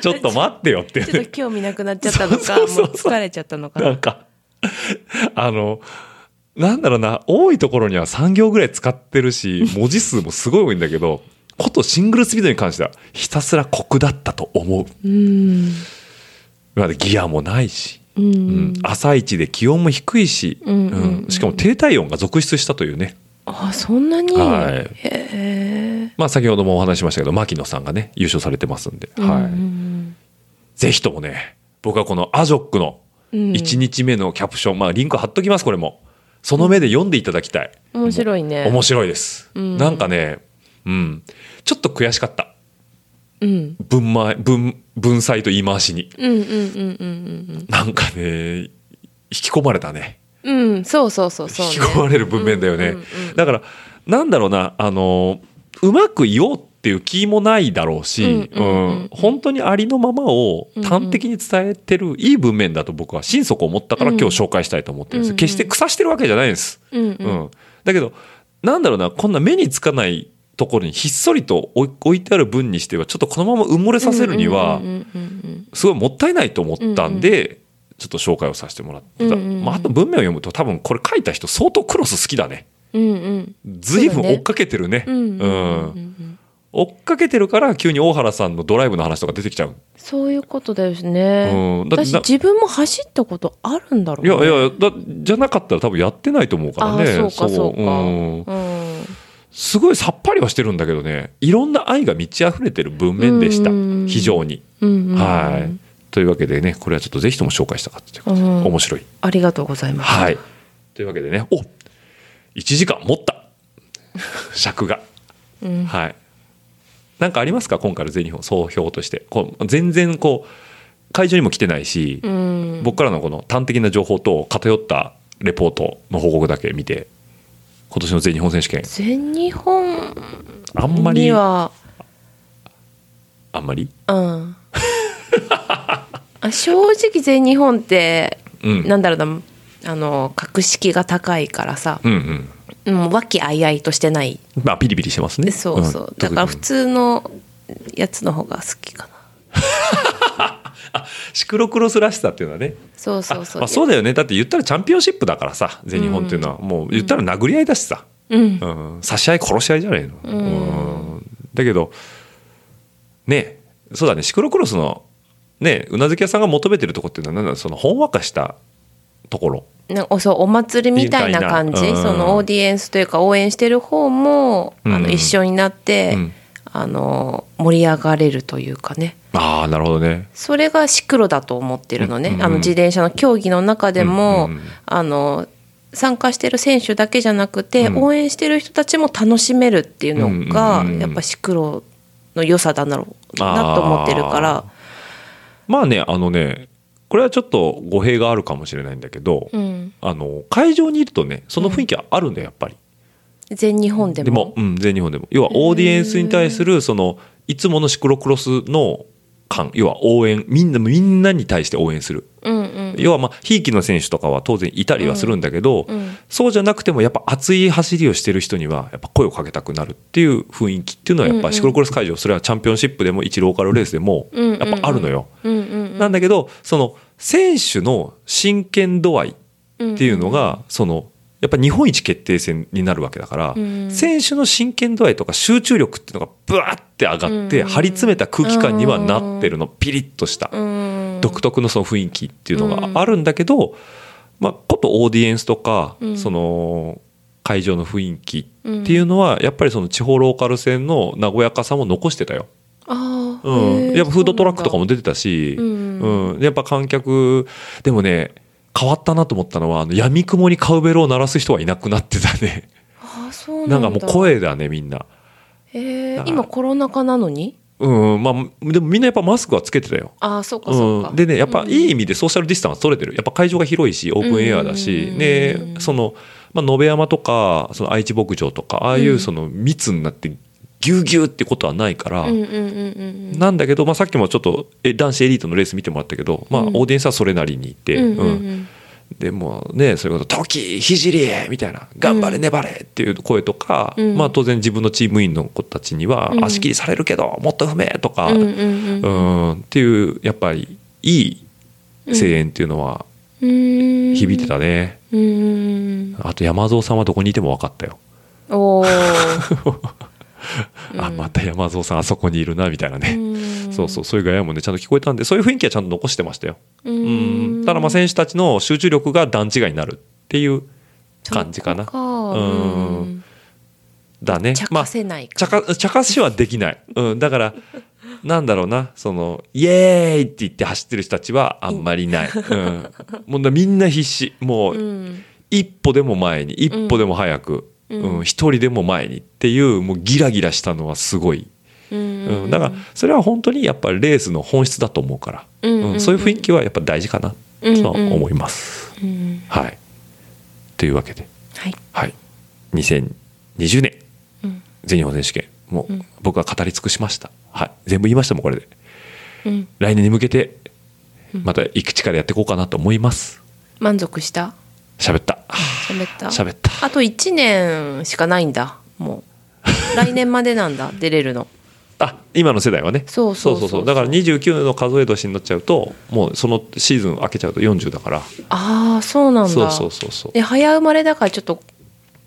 Speaker 2: ちょっと待ってよって。
Speaker 3: ちょっと興味なくなっちゃったのか、
Speaker 2: そうそうそう。
Speaker 3: もう疲れちゃったのか。
Speaker 2: なんか、あの、なんだろうな、多いところには3行ぐらい使ってるし、文字数もすごい多いんだけど、ことシングルスピードに関しては、ひたすら酷だったと思う。
Speaker 3: うん。
Speaker 2: ギアもないし、
Speaker 3: う
Speaker 2: うん
Speaker 3: ん。
Speaker 2: 朝一で気温も低いし、
Speaker 3: うんうんうん
Speaker 2: しかも低体温が続出したというね。
Speaker 3: あ、そんなに？
Speaker 2: はい
Speaker 3: へえ。
Speaker 2: まあ先ほどもお話ししましたけど、牧野さんがね、優勝されてますんで、はい。
Speaker 3: うん
Speaker 2: ぜひともね、僕はこのアジョックの
Speaker 3: うん
Speaker 2: 1日目のキャプション、まあリンク貼っときます、これも。その目で読んでいただきたい。
Speaker 3: 面白いね。
Speaker 2: 面白いです。
Speaker 3: うん
Speaker 2: なんかね、うん。ちょっと悔しかった。
Speaker 3: うん。
Speaker 2: 文前、文、文才と言い回しに。
Speaker 3: うんうんうんうん
Speaker 2: なんかね、引き込まれたね。
Speaker 3: うんそうそうそうそう、ね。
Speaker 2: 引き込まれる文面だよね。だから、なんだろうな、あの、うまく言おうっていう気もないだろうし、
Speaker 3: うん
Speaker 2: 本当にありのままを端的に伝えてるいい文面だと僕は心底思ったから今日紹介したいと思ってるんです。
Speaker 3: うん
Speaker 2: 決して腐してるわけじゃないです。
Speaker 3: うんうん。
Speaker 2: うん、だけどなんだろうなこんな目につかないところにひっそりと置いてある分にしてはちょっとこのまま埋もれさせるにはすごいもったいないと思ったんで、ちょっと紹介をさせてもらった、まあ、あと文面を読むと多分これ書いた人相当クロス好きだね。ずいぶん追っかけてるね。追っかけてるから急に大原さんのドライブの話とか出てきちゃう。
Speaker 3: そういうことだよね。
Speaker 2: うん。
Speaker 3: 私自分も走ったことあるんだろう
Speaker 2: い
Speaker 3: ね。
Speaker 2: やいやだじゃなかったら多分やってないと思うからね。
Speaker 3: あそうかそうか。
Speaker 2: うん
Speaker 3: うん
Speaker 2: すごいさっぱりはしてるんだけどねいろんな愛が満ち溢れてる文面でした。
Speaker 3: うん。
Speaker 2: 非常に。はい。というわけでねこれはちょっとぜひとも紹介したかった。ということで、
Speaker 3: うん。
Speaker 2: 面白い。
Speaker 3: ありがとうございます。
Speaker 2: はい。というわけでねお1時間持った。尺が。
Speaker 3: うん。
Speaker 2: はい。なんかありますか？今回の全日本総評として。こう全然こう会場にも来てないし、
Speaker 3: うん。
Speaker 2: 僕からのこの端的な情報と偏ったレポートの報告だけ見て今年の全日本選手権。
Speaker 3: 全日本
Speaker 2: あんまり。
Speaker 3: には
Speaker 2: あんまり？
Speaker 3: うん。あ正直全日本って、
Speaker 2: うん。
Speaker 3: なんだろうなあの格式が高いからさ、
Speaker 2: うんうん。
Speaker 3: もう和気あいあいとしてない。
Speaker 2: まあピリピリしてますね。
Speaker 3: そうそう、
Speaker 2: ん。
Speaker 3: だから普通のやつの方が好きかな
Speaker 2: シクロクロスらしさっていうのはね。
Speaker 3: そうそうそう、
Speaker 2: あまあ、そうだよね。だって言ったらチャンピオンシップだからさ全日本っていうのは、もう言ったら殴り合いだしさ、
Speaker 3: うん。
Speaker 2: うん、差し合い殺し合いじゃないの、うん。だけどねそうだね。シクロクロスのねうなずき屋さんが求めてるとこっていうのはなんだろうそのほんわかしたところ。
Speaker 3: なんかそうお祭りみたいな感じ？
Speaker 2: うん。
Speaker 3: そのオーディエンスというか応援してる方も、あ
Speaker 2: うん。
Speaker 3: の一緒になって、
Speaker 2: うん
Speaker 3: あの盛り上がれるというかね。
Speaker 2: ああなるほどね。
Speaker 3: それがシクロだと思ってるのね、
Speaker 2: うん。
Speaker 3: あの自転車の競技の中でも、
Speaker 2: うんうん。
Speaker 3: あの参加してる選手だけじゃなくて、
Speaker 2: うん。
Speaker 3: 応援してる人たちも楽しめるっていうのが、
Speaker 2: うんうんうん。
Speaker 3: やっぱシクロの良さだなろうなと思ってるから。
Speaker 2: まあねあのねこれはちょっと語弊があるかもしれないんだけど、
Speaker 3: うん、
Speaker 2: あの会場にいるとねその雰囲気はあるんだよやっぱり。
Speaker 3: 全日本でも？
Speaker 2: でも、うん、全日本でも。要はオーディエンスに対するそのいつものシクロクロスの感要は応援みんなみんなに対して応援する。
Speaker 3: うんうん。
Speaker 2: 要はまあひいきの選手とかは当然いたりはするんだけど、
Speaker 3: うん
Speaker 2: そうじゃなくてもやっぱ熱い走りをしてる人にはやっぱ声をかけたくなるっていう雰囲気っていうのはやっ
Speaker 3: うんうん。
Speaker 2: ぱシクロクロス会場それはチャンピオンシップでも1ローカルレースでも
Speaker 3: うんうん
Speaker 2: やっぱあるのよ。
Speaker 3: うんうん
Speaker 2: なんだけどその選手の真剣度合いっていうのがそのやっぱ日本一決定戦になるわけだから、
Speaker 3: うん。
Speaker 2: 選手の真剣度合いとか集中力っていうのがブワーって上がって、
Speaker 3: うん。
Speaker 2: 張り詰めた空気感にはなってるの、ピリッとした、
Speaker 3: うん。
Speaker 2: 独特のその雰囲気っていうのがあるんだけど、まあ、ことオーディエンスとか、
Speaker 3: うん。
Speaker 2: その会場の雰囲気っていうのはやっぱりその地方ローカル線の和やかさも残してたよ。うん、やっぱフードトラックとかも出てたし、
Speaker 3: うん。
Speaker 2: うん。やっぱ観客でもね変わったなと思ったのはあの闇雲にカウベルを鳴らす人はいなくなってたね。
Speaker 3: ああそう
Speaker 2: な
Speaker 3: なんんだ
Speaker 2: かもう声だねみんな。
Speaker 3: へえ
Speaker 2: だから。
Speaker 3: 今コロナ禍なのに？
Speaker 2: うんまあでもみんなやっぱマスクはつけてたよ。
Speaker 3: ああそうかそうか、
Speaker 2: うん、でねやっぱいい意味でソーシャルディスタンス取れてる。やっぱ会場が広いしオープンエアだし、
Speaker 3: うん。
Speaker 2: でその、まあ、延山とかその愛知牧場とかああいううん。その密になってギュうギュうってことはないから、なんだけど、まあ、さっきもちょっとえ男子エリートのレース見てもらったけど、まあ、
Speaker 3: うん
Speaker 2: オーディエンスはそれなりにいて、
Speaker 3: うん
Speaker 2: でもうねそれこそ「時聖みたいな「頑張れ粘れ」っていう声とか、
Speaker 3: うん。
Speaker 2: まあ、当然自分のチーム員の子たちには
Speaker 3: うん。
Speaker 2: 足切りされるけどもっと踏めとか、
Speaker 3: うん
Speaker 2: っていうやっぱりいい声援っていうのは
Speaker 3: うん。
Speaker 2: 響いてたね、
Speaker 3: うん。
Speaker 2: あと山蔵さんはどこにいても分かったよ、
Speaker 3: おー
Speaker 2: あまた山蔵さんあそこにいるなみたいなね、
Speaker 3: うん。
Speaker 2: そうそうそういうガヤもねちゃんと聞こえたんでそういう雰囲気はちゃんと残してましたよ、
Speaker 3: う
Speaker 2: うん。ん、ただまあ選手たちの集中力が段違いになるっていう感じかな。うん。
Speaker 3: うん。
Speaker 2: だね。
Speaker 3: 茶
Speaker 2: まあ
Speaker 3: 化せない
Speaker 2: 茶
Speaker 3: か
Speaker 2: 化茶化しはできない、うん、だからなんだろうな。そのイエーイって言って走ってる人たちはあんまりいない、うん、もうみんな必死。もう、
Speaker 3: うん。
Speaker 2: 一歩でも前に一歩でも早く、
Speaker 3: うん。
Speaker 2: うん一人でも前にっていうもうギラギラしたのはすごい、
Speaker 3: うん。
Speaker 2: うんだからそれは本当にやっぱりレースの本質だと思うから、
Speaker 3: うんうん
Speaker 2: うん。そういう雰囲気はやっぱ大事かな
Speaker 3: うん
Speaker 2: とは思います。
Speaker 3: うん。
Speaker 2: はい。というわけで、
Speaker 3: はい。
Speaker 2: はい、2020年。
Speaker 3: うん。
Speaker 2: 全日本選手権もう
Speaker 3: うん。
Speaker 2: 僕は語り尽くしました、はい、全部言いましたもんこれで。
Speaker 3: うん。
Speaker 2: 来年に向けてまた行く力やっていこうかなと思います。
Speaker 3: 満足した？
Speaker 2: 喋った。
Speaker 3: 喋った？
Speaker 2: 喋った。
Speaker 3: あと1年しかないんだ。もう。来年までなんだ 出れるの。
Speaker 2: あ今の世代はね。
Speaker 3: そうそうそうそう。
Speaker 2: だから29の数え年になっちゃうともうそのシーズン開けちゃうと40だから。
Speaker 3: ああそうなんだ。
Speaker 2: そうそうそうそう。
Speaker 3: で早生まれだからちょっと。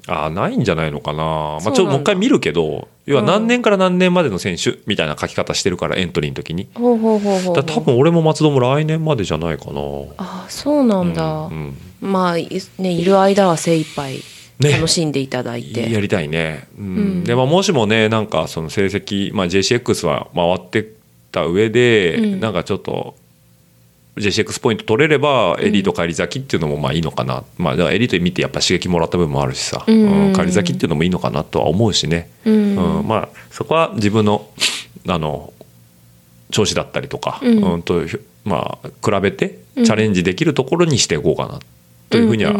Speaker 2: ああないんじゃないのかな、まあ、ちょっともう一回見るけど要は何年から何年までの選手みたいな書き方してるからエントリーの時に。
Speaker 3: ほうほうほうほう
Speaker 2: 多分俺も松戸も来年までじゃないかな。
Speaker 3: ああそうなんだ、
Speaker 2: うんうん
Speaker 3: まあいねいる間は精一杯
Speaker 2: ね。
Speaker 3: 楽しんでいただいて、
Speaker 2: やりたいね、うん。
Speaker 3: うん。
Speaker 2: でまあ、もしもねなんかその成績、まあ、JCX は回ってった上で、
Speaker 3: うん。
Speaker 2: なんかちょっと JCX ポイント取れればエリート返り咲きっていうのもまあいいのかな、まあ、だからエリート見てやっぱ刺激もらった部分もあるしさ、
Speaker 3: うん。
Speaker 2: うん。返り咲きっていうのもいいのかなとは思うしね、
Speaker 3: うん。
Speaker 2: うん。まあ、そこは自分のあの調子だったりとか、
Speaker 3: うん。
Speaker 2: うんとまあ、比べてチャレンジできるところにしていこうかなっというふうには、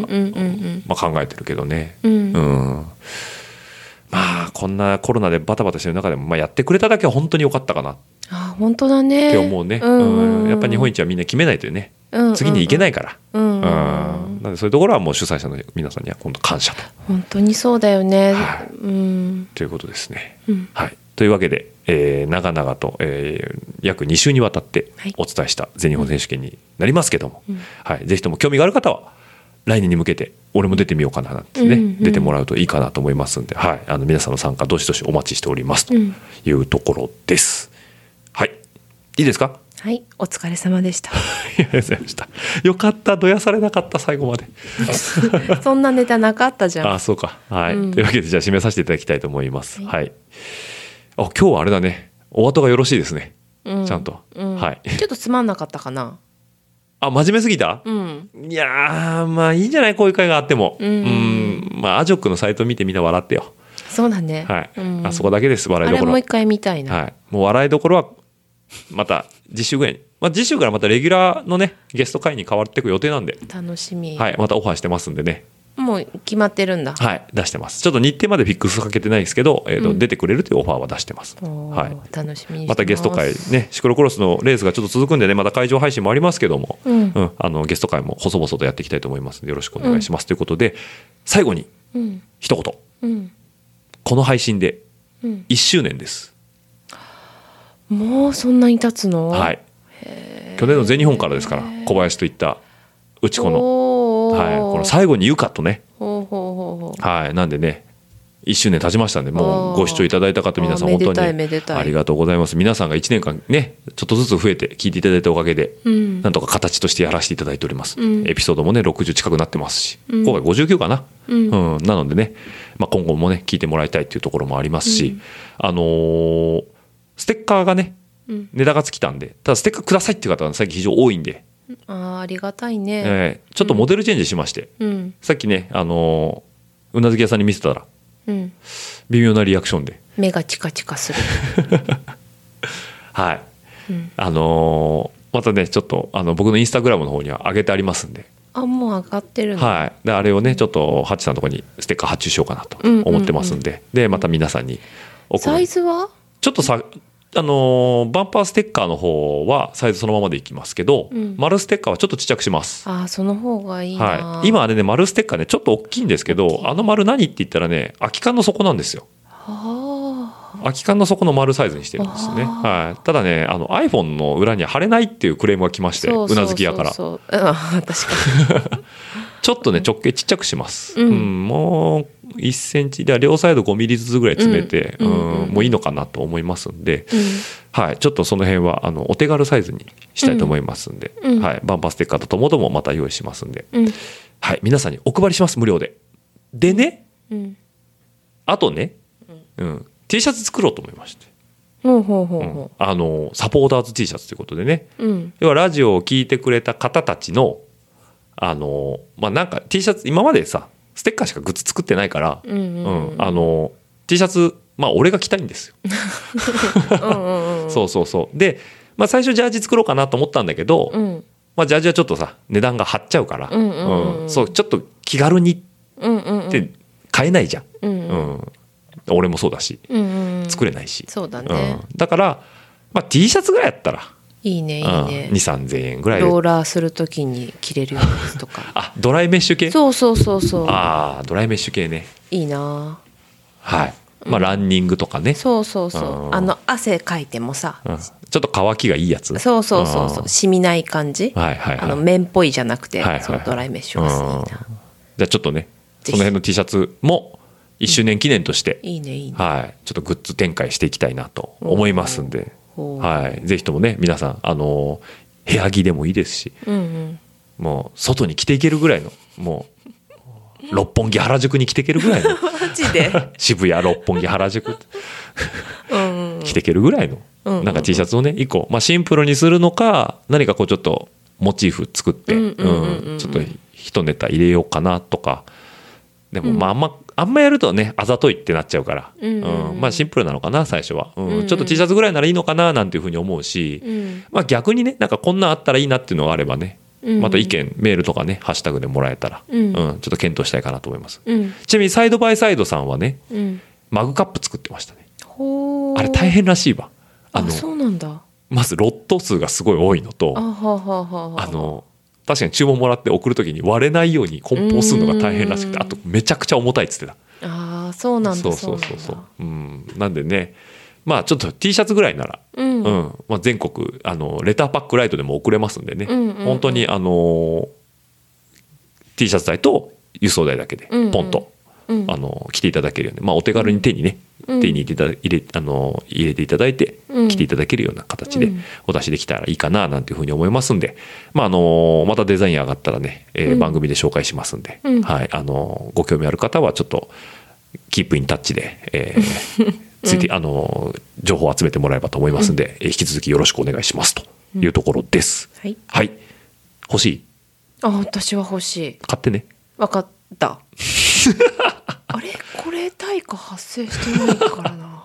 Speaker 2: まあ、考えてるけどね。
Speaker 3: うん。
Speaker 2: うん。まあこんなコロナでバタバタしてる中でも、まあ、やってくれただけは本当に良かったかな。っ
Speaker 3: あ本当だね。
Speaker 2: て思うね、
Speaker 3: うん
Speaker 2: やっぱ日本一はみんな決めないというね、
Speaker 3: うんうん
Speaker 2: 次に行けないから、
Speaker 3: うんうん
Speaker 2: なんでそういうところはもう主催者の皆さんには今度感謝と。
Speaker 3: 本当にそうだよね、
Speaker 2: はい。
Speaker 3: うん。
Speaker 2: ということですね。
Speaker 3: うん。
Speaker 2: はい、というわけで、えー長々と、えー約2週にわたって
Speaker 3: はい。
Speaker 2: お伝えした全日本選手権になりますけども、
Speaker 3: うん。
Speaker 2: はい、ぜひとも興味がある方は来年に向けて俺も出てみようかななんてね、
Speaker 3: うんうん
Speaker 2: 出てもらうといいかなと思いますんで、はい、あの皆さんの参加どしどしお待ちしておりますと
Speaker 3: うん
Speaker 2: いうところです。はい、いいですか？
Speaker 3: はいお疲れ様でした
Speaker 2: ありがとうございました。よかった、どやされなかった、最後まで。
Speaker 3: そんなネタなかったじゃん
Speaker 2: あ、そうか。はい。
Speaker 3: うん
Speaker 2: というわけで、じゃあ締めさせていただきたいと思います。
Speaker 3: はい
Speaker 2: はい。あ、今日はあれだね。お後がよろしいですね。
Speaker 3: うん
Speaker 2: ちゃんと。
Speaker 3: うん
Speaker 2: はい。
Speaker 3: ちょっとつまんなかったかな
Speaker 2: あ、真面目すぎた？
Speaker 3: うん
Speaker 2: いやー、まあいいんじゃない？こういう会があっても。
Speaker 3: うん
Speaker 2: うんまあ、アジョックのサイト見てみんな笑ってよ。
Speaker 3: そうだね
Speaker 2: はい。
Speaker 3: うん
Speaker 2: あそこだけです、笑いどころ。
Speaker 3: あれもう一回見たいな、
Speaker 2: はい。もう笑いどころは、また次週ぐらいに。まあ次週からまたレギュラーのね、ゲスト会に変わっていく予定なんで。
Speaker 3: 楽しみ、
Speaker 2: はい。またオファーしてますんでね。
Speaker 3: もう決まってるんだ、
Speaker 2: はい。出してます。ちょっと日程までフィックスかけてないですけど、えーと
Speaker 3: うん
Speaker 2: 出てくれるというオファーは出してます。
Speaker 3: おー
Speaker 2: はい。
Speaker 3: 楽しみにして
Speaker 2: またゲスト会ね、シクロクロスのレースがちょっと続くんでね、また会場配信もありますけども、
Speaker 3: うん
Speaker 2: あのゲスト会も細々とやっていきたいと思いますので、よろしくお願いします。ということで、最後に
Speaker 3: うん
Speaker 2: 一言、
Speaker 3: うん
Speaker 2: この配信で
Speaker 3: うん
Speaker 2: 1周年です。
Speaker 3: もうそんなに経つの？
Speaker 2: はい。去年の全日本からですから、小林といった内子の、はい、この最後に言うかとね、はい、なんでね、1周年経ちましたんで、もうご視聴いただいた方、皆さん、本当にありがとうございます。皆さんが1年間ね、ちょっとずつ増えて聞いていただいたおかげで、
Speaker 3: うん。
Speaker 2: なんとか形としてやらせていただいております。
Speaker 3: うん。
Speaker 2: エピソードもね、60近くなってますし、
Speaker 3: うん。
Speaker 2: 今回59かな？
Speaker 3: うん。
Speaker 2: うん。なのでね、まあ、今後もね、聞いてもらいたいっていうところもありますし、あのーステッカーがね、
Speaker 3: うん。
Speaker 2: 値段が尽きたんで、ただステッカーくださいっていう方が最近非常多いんで、
Speaker 3: あーありがたいね、
Speaker 2: えーちょっとモデルチェンジしまして、
Speaker 3: うん。
Speaker 2: さっきね、あのーうなずき屋さんに見せたら、
Speaker 3: うん。
Speaker 2: 微妙なリアクションで、
Speaker 3: 目がチカチカする。
Speaker 2: はい。
Speaker 3: うん。
Speaker 2: あのーまたね、ちょっと、あの、僕のインスタグラムの方には上げてありますんで、
Speaker 3: あもう上がってるの、
Speaker 2: はい。で、あれをね、ちょっと、ハッチさんのところにステッカー発注しようかなと
Speaker 3: うんうんうん
Speaker 2: 思ってますん。で、で、また皆さんに
Speaker 3: サイズは？
Speaker 2: ちょっとさ、あのーバンパーステッカーの方はサイズそのままでいきますけど、
Speaker 3: うん
Speaker 2: 丸ステッカーはちょっとちっちゃくします。
Speaker 3: あーその方がいいな、
Speaker 2: はい。今あれね、丸ステッカーね、ちょっと大きいんですけど、あの丸何って言ったらね、空き缶の底なんですよ。
Speaker 3: あ
Speaker 2: 空き缶の底の丸サイズにしてるんですよね。
Speaker 3: あ
Speaker 2: はい。ただね、あの iPhone の裏には貼れないっていうクレームが来まして、うなずき屋から。
Speaker 3: そうそうそううん確か
Speaker 2: ちょっとね、直径ちっちゃくします。
Speaker 3: う
Speaker 2: うんん、もう1センチでは両サイド5ミリずつぐらい詰めて、
Speaker 3: う
Speaker 2: うんん
Speaker 3: うんうん
Speaker 2: もういいのかなと思いますんで、
Speaker 3: に、
Speaker 2: はい、ちょっとその辺はあのお手軽サイズにしたいと思いますんで、
Speaker 3: うん
Speaker 2: はい、バンパーステッカーとともどもまた用意しますんで、
Speaker 3: うん。うん
Speaker 2: はい、皆さんにお配りします、無料で。でね、
Speaker 3: うん。
Speaker 2: あとね、うん、T シャツ作ろうと思いまして、
Speaker 3: ほうほうほう
Speaker 2: あの、サポーターズ T シャツということでね、
Speaker 3: ううん。
Speaker 2: 要はラジオを聞いてくれた方たちの、あの、まあ、なんか T シャツ、今までさ、ステッカーしかグッズ作ってないから、
Speaker 3: うんうんうん。
Speaker 2: あの T シャツまあ俺が着たいんですよ、
Speaker 3: うんうんうん
Speaker 2: そうそうそう。で、まあ、最初ジャージ作ろうかなと思ったんだけど、
Speaker 3: うん。
Speaker 2: まあ、ジャージはちょっとさ値段が張っちゃうから、
Speaker 3: うんうんうん
Speaker 2: うん。そうちょっと気軽にっ
Speaker 3: うんうんうん。
Speaker 2: て買えないじゃん、
Speaker 3: うん
Speaker 2: 俺もそうだし
Speaker 3: うんうん
Speaker 2: 作れないし、
Speaker 3: そうだ
Speaker 2: うん。
Speaker 3: ね、
Speaker 2: だから、まあ、T シャツぐらいやったら、
Speaker 3: いいねいい
Speaker 2: うん、
Speaker 3: ね。
Speaker 2: 2 3 0 0 0円ぐらい。で
Speaker 3: ローラーするときに着れるようなやつとか。
Speaker 2: あドライメッシュ系？
Speaker 3: そうそうそうそう。
Speaker 2: ああドライメッシュ系ね。
Speaker 3: いいな。
Speaker 2: はい。まあ、ランニングとかね、
Speaker 3: そうそうそう。
Speaker 2: うん。
Speaker 3: あの汗かいてもさ。
Speaker 2: うん。ちょっと乾きがいいやつ。
Speaker 3: そうそうそうそう。
Speaker 2: うん。
Speaker 3: 染みない感じ。
Speaker 2: はいはいはい。
Speaker 3: あの綿っぽいじゃなくて
Speaker 2: はいはいはい。
Speaker 3: そのドライメッシュがいいな。
Speaker 2: じゃあちょっとねその辺の T シャツも1周年記念として、
Speaker 3: いいねいいね。
Speaker 2: はい、ちょっとグッズ展開していきたいなと思いますんで、はい、ぜひともね皆さんあの部屋着でもいいですし
Speaker 3: うんうん。
Speaker 2: もう外に着ていけるぐらいのもう六本木原宿に着ていけるぐらいの 渋谷六本木原宿
Speaker 3: うんうん
Speaker 2: 着ていけるぐらいの
Speaker 3: うん
Speaker 2: なんか T シャツをね1個、まあ、シンプルにするのか何かこうちょっとモチーフ作って
Speaker 3: うんうんうんうんうん。
Speaker 2: うんちょっと一ネタ入れようかなとかでもまああんまあんまやるとねあざといってなっちゃうから、
Speaker 3: うんうん
Speaker 2: まあシンプルなのかな最初は、うん。
Speaker 3: うんうん。
Speaker 2: ちょっと T シャツぐらいならいいのかななんていうふうに思うし、
Speaker 3: うん。
Speaker 2: まあ逆にねなんかこんなんあったらいいなっていうのがあればね。
Speaker 3: うん。
Speaker 2: また意見、メールとかね、ハッシュタグでもらえたら、
Speaker 3: うん。
Speaker 2: ちょっと検討したいかなと思います。
Speaker 3: うん。
Speaker 2: ちなみに、サイドバイサイドさんはね、
Speaker 3: うん。
Speaker 2: マグカップ作ってましたね。
Speaker 3: ほー。
Speaker 2: あれ大変らしいわ。あ
Speaker 3: あ
Speaker 2: の、
Speaker 3: そうなんだ。
Speaker 2: まずロット数がすごい多いのと
Speaker 3: あ
Speaker 2: の、確かに注文もらって送るときに割れないように梱包するのが大変らしくて、
Speaker 3: うん。
Speaker 2: あとめちゃくちゃ重たいっつってた。
Speaker 3: あーそうなんだ
Speaker 2: そうそうそうそう。うん。なんでね、まあちょっと T シャツぐらいなら、
Speaker 3: うん。
Speaker 2: うん。まあ、全国あのレターパックライトでも送れますんでね、
Speaker 3: うんうんうん。
Speaker 2: 本当にあの T シャツ代と輸送代だけでポンと、
Speaker 3: うん。
Speaker 2: あの着ていただけるように、まあ、お手軽に手にね、
Speaker 3: うん。
Speaker 2: 手に入れただ入れあの入れていただいて
Speaker 3: うん。
Speaker 2: 着ていただけるような形で
Speaker 3: うん。
Speaker 2: お出しできたらいいかななんていうふうに思いますんで、まあ、あのまたデザイン上がったらね、えー
Speaker 3: うん。
Speaker 2: 番組で紹介しますんで、
Speaker 3: うん。
Speaker 2: はい、あのご興味ある方はちょっとキープインタッチで、えー ついて、あの情報を集めてもらえばと思いますんで、えー引き続きよろしくお願いしますというところです。
Speaker 3: はい。
Speaker 2: はい。欲しい？
Speaker 3: あ私は欲しい。
Speaker 2: 買ってね。
Speaker 3: わかったあれ？これ対価発生してないからな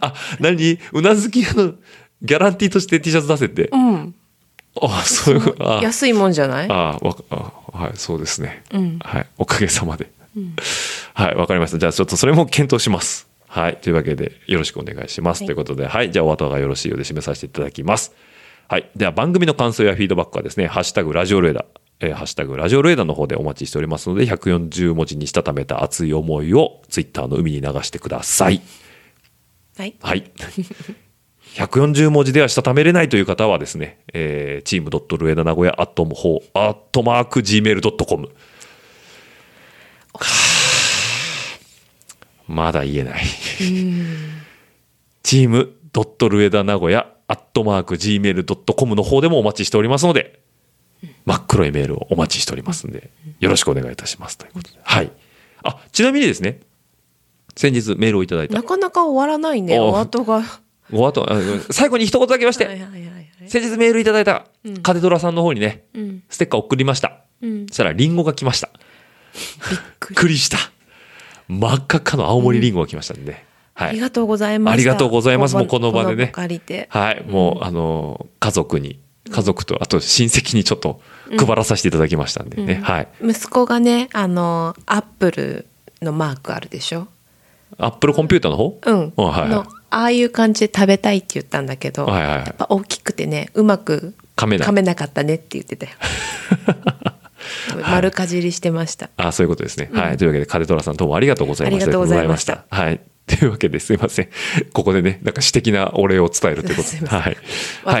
Speaker 2: あ、何？うなずき屋のギャランティーとして T シャツ出せって？
Speaker 3: うん
Speaker 2: あ、そういう、あ、
Speaker 3: 安いもんじゃない？
Speaker 2: あわかあはい、そうですね。
Speaker 3: うん
Speaker 2: はい。おかげさまで。はい、わかりました。じゃあちょっとそれも検討します。はい。というわけで、よろしくお願いします。
Speaker 3: はい
Speaker 2: ということで、はい。じゃあお後がよろしいようで締めさせていただきます。はい。では番組の感想やフィードバックはですね、ハッシュタグラジオルエダ、えーハッシュタグラジオルエダの方でお待ちしておりますので、140文字にしたためた熱い思いをツイッターの海に流してください。
Speaker 3: はい
Speaker 2: はい。140文字ではしたためれないという方はですね、えー、チームドットルエダ名古屋アットモホアットマーク Gmail.com。まだ言えない。チームドットルエダ名古屋アットマーク Gmail.com の方でもお待ちしておりますので、真っ黒いメールをお待ちしておりますので、よろしくお願いいたします。ということで。はい。あ、ちなみにですね、先日メールをいただいた
Speaker 3: な。かなか終わらないね
Speaker 2: お
Speaker 3: お後がは
Speaker 2: お後、あ最後に一言だけまして、
Speaker 3: いはいはいはい
Speaker 2: 先日メールいただいた
Speaker 3: うん
Speaker 2: カデドラさんの方にね、
Speaker 3: うん
Speaker 2: ステッカー送りました。
Speaker 3: うん
Speaker 2: そしたらリンゴが来ました。
Speaker 3: びっくり
Speaker 2: した。真っ赤っかの青森リンゴが来ましたんでね。はい。
Speaker 3: ありがとうございます
Speaker 2: ありがとうございますもうこの場でね
Speaker 3: 借りて
Speaker 2: はい。もう、あの、家族に、家族と、あと親戚にちょっと配らさせていただきましたんでね。
Speaker 3: うん
Speaker 2: はい。
Speaker 3: 息子がねあのアップルのマークあるでしょ？
Speaker 2: アップルコンピューターの方？
Speaker 3: うん、
Speaker 2: あはいはい
Speaker 3: のああいう感じで食べたいって言ったんだけど、
Speaker 2: はいはいはい
Speaker 3: やっぱ大きくてねうまく
Speaker 2: 噛めない
Speaker 3: 噛めなかったねって言ってたよ 丸かじりしてました、
Speaker 2: あそういうことですね。はい。というわけで、カデトラさんどうもありがとうございました。
Speaker 3: ありがとうございました
Speaker 2: ありがとうございました。はい。というわけですいません。ここでね、なんか私的なお礼を伝えるということ で。はい。はい。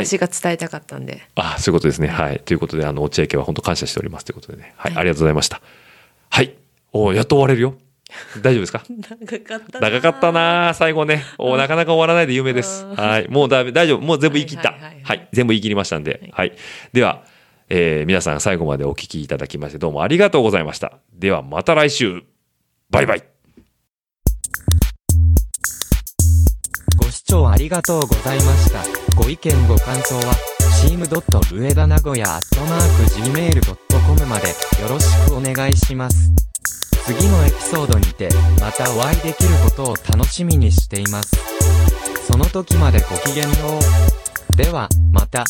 Speaker 3: 私が伝えたかったんで、
Speaker 2: あそういうことですね。はい。ということで、あの、落合家は本当感謝しておりますということでね。はい。
Speaker 3: はい
Speaker 2: ありがとうございました。はい。おやっと終われるよ。大丈夫ですか？
Speaker 3: 長かった
Speaker 2: 長かったな最後ね。おなかなか終わらないで有名です。
Speaker 3: うん
Speaker 2: はい。もうだめ、大丈夫。もう全部言い切った。
Speaker 3: はいはいはいはい
Speaker 2: はい。全部言い切りましたんで。はい。では、えー皆さん最後までお聞きいただきましてどうもありがとうございました。ではまた来週。バイバイ。
Speaker 4: 聴ありがとうございました。ご意見ご感想は、チームドット上田名古屋アットマーク Gmail.com までよろしくお願いします。次のエピソードにて、またお会いできることを楽しみにしています。その時までごきげんよう。では、また。